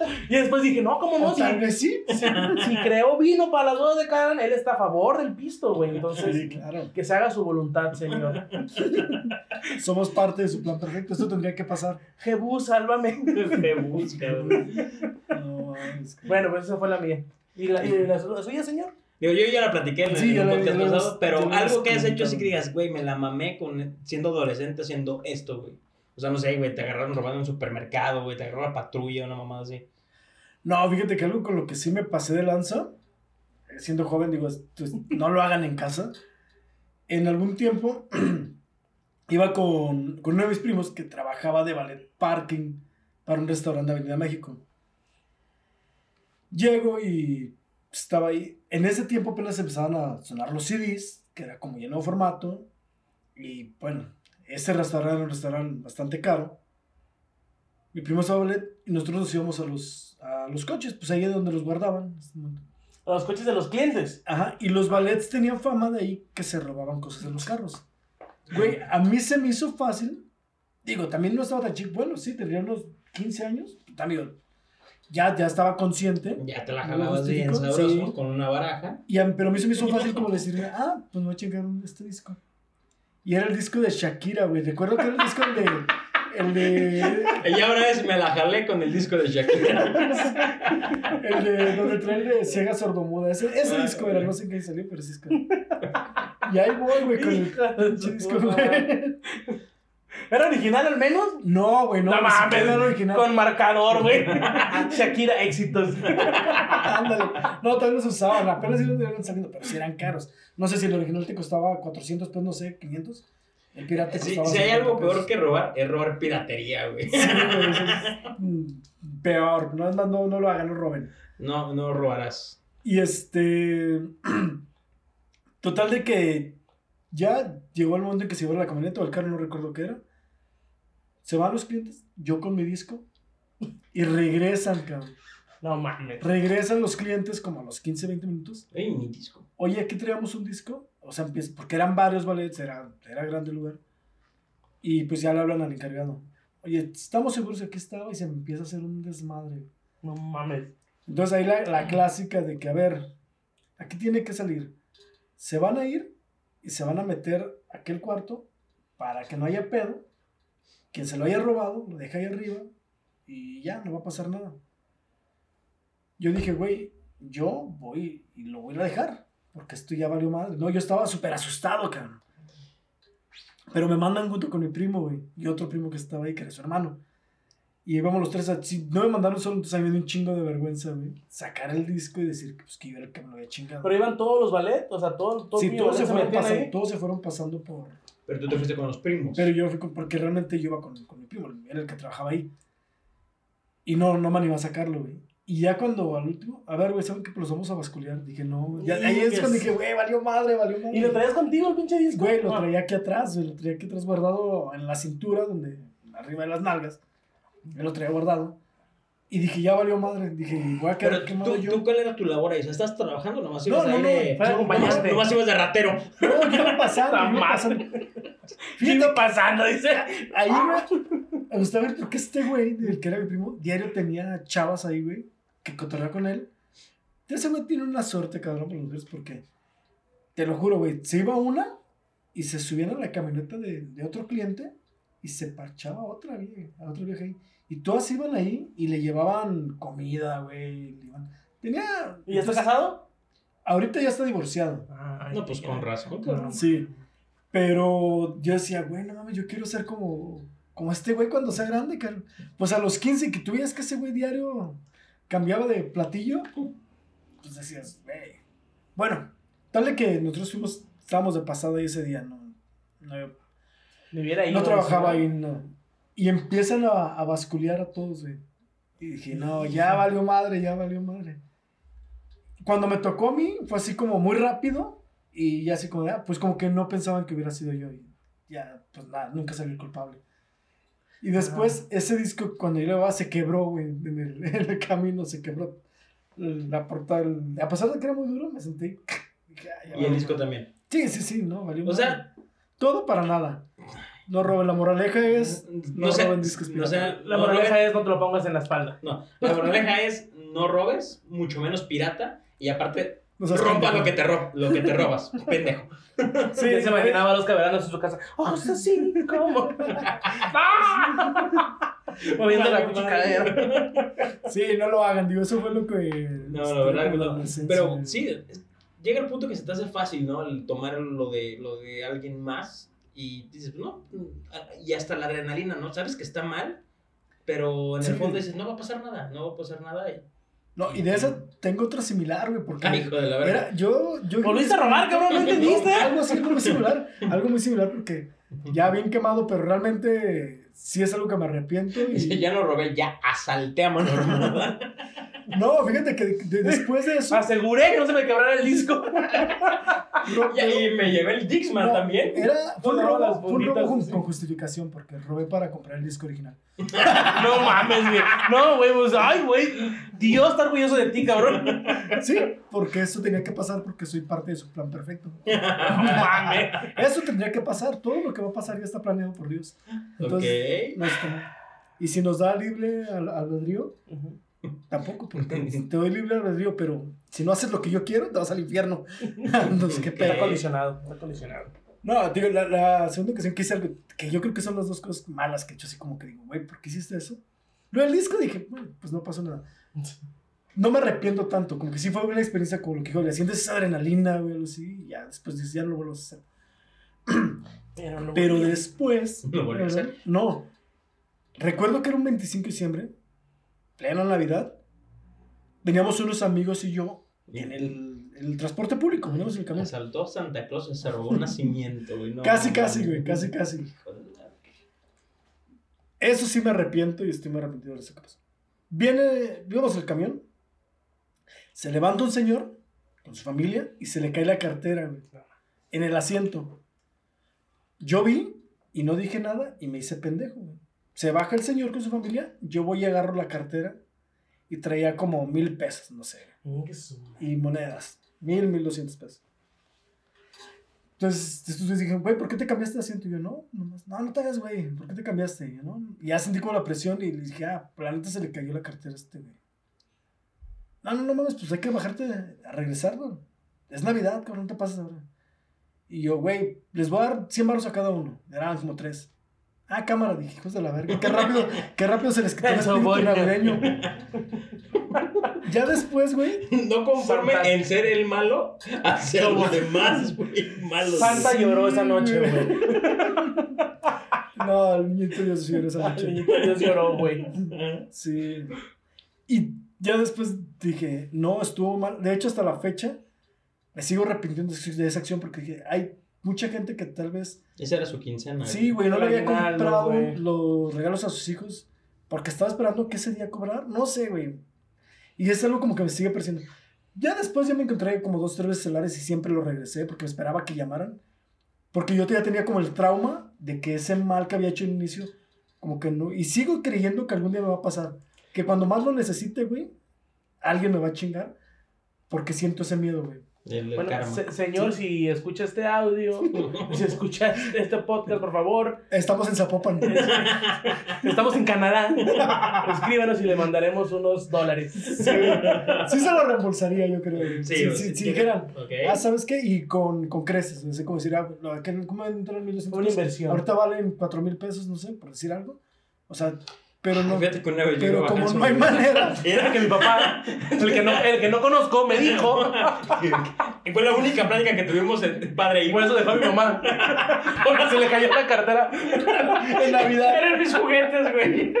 Y después dije, no, ¿cómo no? Si, tal vez sí. si, si creó vino para las bodas de Canan, él está a favor del pisto, güey. Entonces, Sí, claro. que se haga su voluntad, Señor. Somos parte de su plan perfecto. Esto tendría que pasar. Jebú, sálvame. Busca, güey. No, es que- Bueno, pues esa fue la mía. ¿Y la, y la, la suya, señor? Digo, yo ya la platiqué en, Sí, la- podcast pasado, pero algo que has hecho así que digas, güey, me la mamé con siendo adolescente haciendo esto, güey. O sea, no sé, güey, te agarraron robando en un supermercado, güey, te agarró la patrulla, una mamada así. No, fíjate que algo con lo que sí me pasé de lanza, siendo joven, digo, esto es- no lo hagan en casa. En algún tiempo iba con, con uno de mis primos que trabajaba de ballet parking para un restaurante de Avenida México. Llego y estaba ahí. En ese tiempo apenas empezaban a sonar los CDs, que era como ya nuevo formato. Y bueno, ese restaurante era un restaurante bastante caro. Mi primo estaba ballet y nosotros nos íbamos a los, a los coches, pues ahí es donde los guardaban. Los coches de los clientes. Ajá, y los ballets tenían fama de ahí que se robaban cosas en los carros. Güey, a mí se me hizo fácil. Digo, también no estaba tan chico. Bueno, sí, tendría unos 15 años. También, ya, ya estaba consciente. Ya te la ¿No jalabas bien sabroso Sí. con una baraja. Y a- pero a mí se me hizo fácil como decirle, ah, pues me voy a chingar este disco. Y era el disco de Shakira, güey. Recuerdo que era el disco de. El de. Y ahora es me la jalé con el disco de Shakira. El de donde trae el de Ciega Sordomuda. Ese, ese Ah, disco era, no sé en qué salió, pero sí es que. Y ahí voy, güey, con el disco, güey. ¿Era original al menos? No, güey, no. No mames, era original. Con marcador, güey. Shakira, éxitos. Ándale. No, todavía no se usaban. Apenas iban iban saliendo, pero sí eran caros. No sé si el original te costaba 400 pesos, no sé, 500. El pirata costaba si hay 50 algo peor pesos. que robar, es robar piratería, güey. Sí, güey, eso es, mm, peor. No, no, no, no lo hagan, no roben. No, no robarás. Y este. Total de que ya llegó el momento en que se llevó la camioneta o el carro, no recuerdo qué era. Se van los clientes, yo con mi disco. Y regresan, cabrón. No mames. Regresan los clientes como a los 15, 20 minutos. Ey, mi disco. Oye, aquí traíamos un disco. O sea, empieza, porque eran varios ballets, era, era grande el lugar. Y pues ya le hablan al encargado. Oye, estamos seguros que aquí estaba y se me empieza a hacer un desmadre. No mames. Entonces ahí la, la clásica de que, a ver, aquí tiene que salir. Se van a ir y se van a meter a aquel cuarto para que no haya pedo. Quien se lo haya robado, lo deja ahí arriba y ya, no va a pasar nada. Yo dije, güey, yo voy y lo voy a dejar porque esto ya valió madre. No, yo estaba súper asustado, cabrón. Pero me mandan junto con mi primo, güey, y otro primo que estaba ahí, que era su hermano. Y íbamos los tres a... Si no me mandaron solo, entonces a mí me dio un chingo de vergüenza, güey. Sacar el disco y decir que, pues, que yo era el que me lo había chingado. Pero iban todos los ballet, o sea, todos, todos sí, todos se, fueron metían pasando, ahí. todos se fueron pasando por... Pero tú te fuiste con los primos. Pero yo fui con... Porque realmente yo iba con, con mi primo, era el que trabajaba ahí. Y no, no me animé a sacarlo, güey. Y ya cuando al último... A ver, güey, ¿saben que los vamos a basculear? Dije, no. Ya, ahí es cuando dije, güey, valió madre, valió madre. ¿Y lo traías contigo el pinche disco? Güey, lo Ah. traía aquí atrás, güey, lo traía aquí atrás guardado en la cintura, donde, arriba de las nalgas. Yo lo traía guardado. Y dije, ya valió madre. Dije, voy a quedar Pero quemado tú, yo. tú, ¿cuál era tu labor ahí? O sea, ¿estás trabajando nomás No, ibas no, ahí no, de... acompañante. Nomás, nomás ibas de ratero. No, yo iba pasando, yo iba pasando. ¿Qué está pasando? Dice. Ahí, güey, me gustaba ver porque este güey, el que era mi primo, diario tenía chavas ahí, güey, que cotorreaba con él. Ese güey tiene una suerte, cabrón, con mujeres, porque, te lo juro, güey, se iba una y se subían a la camioneta de, de otro cliente y se parchaba a otra vieja, a otra vieja ahí. Y todas iban ahí y le llevaban comida, güey. Tenía... ¿Y ya está casado? Ahorita ya está divorciado. Ay, No, pues con razón. No. Sí. Pero yo decía, güey, no mames, yo quiero ser como, como este güey cuando sea grande, cabrón. Pues a los 15 que tú veías que ese güey diario cambiaba de platillo, pues decías, güey. Bueno, tal de que nosotros fuimos, estábamos de pasada ahí ese día, no, no, Me hubiera ido. no trabajaba ahí, no. Y empiezan a, a basculear a todos, güey. Y dije, no, ya valió madre, ya valió madre. Cuando me tocó a mí, fue así como muy rápido. Y ya así como, ah, pues como que no pensaban que hubiera sido yo. Y ya, pues nada, nunca salí el culpable. Y después, ese disco, cuando yo lo iba, se quebró, güey, en el, en el camino, se quebró la portada. A pesar de que era muy duro, me sentí. "Ah, ya Y el disco madre". también. Sí, sí, sí, no, valió O sea, Todo para nada. No roben. La moraleja es. no, No sé. roben discos No, sea, La no moraleja robes- es no te lo pongas en la espalda. no, la moraleja es no robes, mucho menos pirata. Y aparte, rompa pendejo. lo que, te ro- lo que te robas. Pendejo. Sí, se imaginaba a los caberanos en su casa. ¡Oh, eso sí! ¿Cómo? ¡Ah! Moviendo la pinche cadera. Sí, no lo hagan, digo, eso fue lo que. No, este, la verdad que con la no. Pero sí, es- llega el punto que se te hace fácil, ¿no? El tomar lo de, lo de alguien más y dices, no, y hasta la adrenalina, ¿no? Sabes que está mal, pero en el Sí. fondo dices, no va a pasar nada, no va a pasar nada. Y... No, y de esa tengo otra similar, güey, porque Ay, hijo de la verga. era, yo, yo... Volviste a robar, cabrón, ¿no entendiste? algo así, algo muy similar, algo muy similar porque ya bien quemado, pero realmente sí es algo que me arrepiento Dice, y... ya no robé, ya asalté a mano armada. No, fíjate que de- después de eso... Aseguré que no se me quebrara el disco. ro- y me llevé el Dixman no, también. Era, fue un las robo, fue un robo con, sí. con justificación porque robé para comprar el disco original. No mames, güey. No, güey, pues, ay, güey. Dios está orgulloso de ti, cabrón. Sí, porque eso tenía que pasar porque soy parte de su plan perfecto. No mames. Eso tendría que pasar, todo lo que va a pasar ya está planeado por Dios. Entonces, ok. no está- Y si nos da libre al- albedrío, tampoco, porque te doy libre albedrío, pero si no haces lo que yo quiero, te vas al infierno. no sé qué pedo. Está condicionado, está condicionado. No, digo, la, la segunda ocasión que hice algo que yo creo que son las dos cosas malas que he hecho, así como que digo, güey, ¿por qué hiciste eso? Lo del disco dije, bueno, pues no pasó nada. No me arrepiento tanto, como que sí fue una experiencia como lo que dijo, le sientes esa adrenalina, güey, así, y ya después dices, ya no lo vuelvo a hacer. Pero, no, Pero después, ¿Lo volvió a hacer? no, recuerdo que era un 25 de diciembre, pleno Navidad, veníamos unos amigos y yo en el, en el transporte público, veníamos en el camión. Asaltó Santa Claus y se robó un nacimiento, güey. no Casi, casi, güey, casi, casi. Eso sí me arrepiento y estoy muy arrepentido de eso que pasó. Viene, íbamos el camión, se levanta un señor con su familia y se le cae la cartera, güey, en el asiento. Yo vi y no dije nada y me hice pendejo, güey. Se baja el señor con su familia, yo voy y agarro la cartera y traía como mil pesos, no sé, y monedas, mil, mil doscientos pesos. Entonces, entonces dije, güey, ¿por qué te cambiaste de asiento? Y yo, no, nomás, no, no te hagas, güey, ¿por qué te cambiaste? Y yo, no, y ya sentí como la presión y le dije, ah, la neta se le cayó la cartera a este, güey. No, no, no mames, pues hay que bajarte a regresar, güey. Es Navidad, cabrón, no te pases ahora. Y yo, güey, les voy a dar 100 baros a cada uno. Eran como tres. Ah, cámara, dije, hijos de la verga. Qué rápido, qué rápido se les quitó el espíritu navideño. Ya después, güey, No conforme Santa- en ser el malo, hacer los demás, güey, malos. Santa lloró esa noche, güey. No, el niñito Dios lloró esa El noche. niñito Dios lloró, güey. Sí. Y ya después dije, no, estuvo mal. De hecho, hasta la fecha, me sigo arrepintiendo de esa acción porque dije, hay mucha gente que tal vez. Esa era su quincena. Sí, güey, no le había comprado güey. los regalos a sus hijos porque estaba esperando que ese día cobrar. No sé, güey. Y es algo como que me sigue pareciendo. Ya después ya me encontré como dos, tres veces celulares y siempre lo regresé porque esperaba que llamaran. Porque yo ya tenía como el trauma de que ese mal que había hecho al inicio, como que no. Y sigo creyendo que algún día me va a pasar. Que cuando más lo necesite, güey, alguien me va a chingar. Porque siento ese miedo, güey. El, Bueno, karma. se- señor, si escucha este audio, si escucha este podcast, por favor, Estamos en Zapopan. estamos en Canadá. Escríbanos y le mandaremos unos dólares. Sí, sí se lo reembolsaría, yo creo. Sí, sea, si que- dijeran, Ok. ah, ¿sabes qué? Y con, con creces. No sé cómo decir, ah, ¿cómo entró en 1200 Una inversión. Ahorita valen 4 mil pesos, no sé, por decir algo. O sea, pero no. Fíjate que una vez Pero como no hay manera. Era que mi papá, el que no, el que no conozco, me dijo. Y fue la única plática que tuvimos el padre y por eso dejó a mi mamá. Porque se le cayó la cartera. En Navidad. Eran mis juguetes, güey.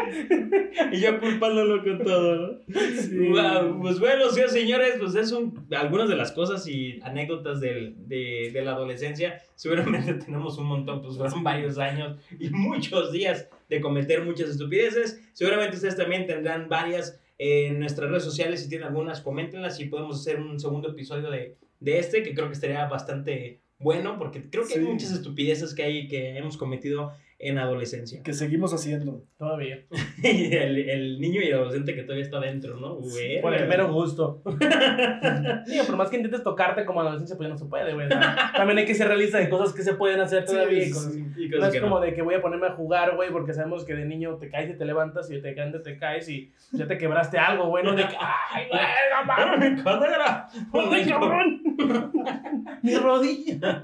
y yo culpándolo con todo, ¿no? Sí. Wow, pues bueno, sí, señores, pues esas son algunas de las cosas y anécdotas del- de, de la adolescencia. Seguramente tenemos un montón, pues fueron varios años y muchos días de cometer muchas estupideces. Seguramente ustedes también tendrán varias en nuestras redes sociales. Si tienen algunas, coméntenlas y podemos hacer un segundo episodio de, de este, que creo que estaría bastante bueno, porque creo que hay muchas estupideces que, hay, que hemos cometido en adolescencia. Que seguimos haciendo. Todavía. Y el, el niño y el adolescente que todavía está dentro, ¿no? Güey. Por el mero gusto. Sí, por más que intentes tocarte como adolescencia, pues ya no se puede, güey. O sea, También hay que ser realista de cosas que se pueden hacer todavía. y Sí, cosas- sí. No es como no. de que voy a ponerme a jugar, güey, porque sabemos que de niño te caes y te levantas y de grande te caes y ya te quebraste algo, güey, no de que, ay, güey, mames, Mi cadera. ¡Ay, cabrón! Mi rodilla.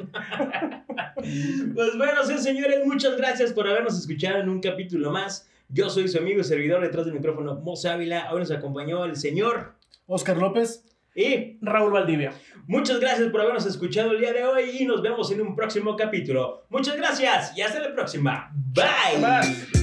Pues bueno, sí, señores, muchas gracias por habernos escuchado en un capítulo más. Yo soy su amigo y servidor detrás del micrófono, Mos Ávila. Hoy nos acompañó el señor. Oscar López. Y Raúl Valdivia. muchas gracias por habernos escuchado el día de hoy y nos vemos en un próximo capítulo. Muchas gracias y hasta la próxima. Bye. Bye.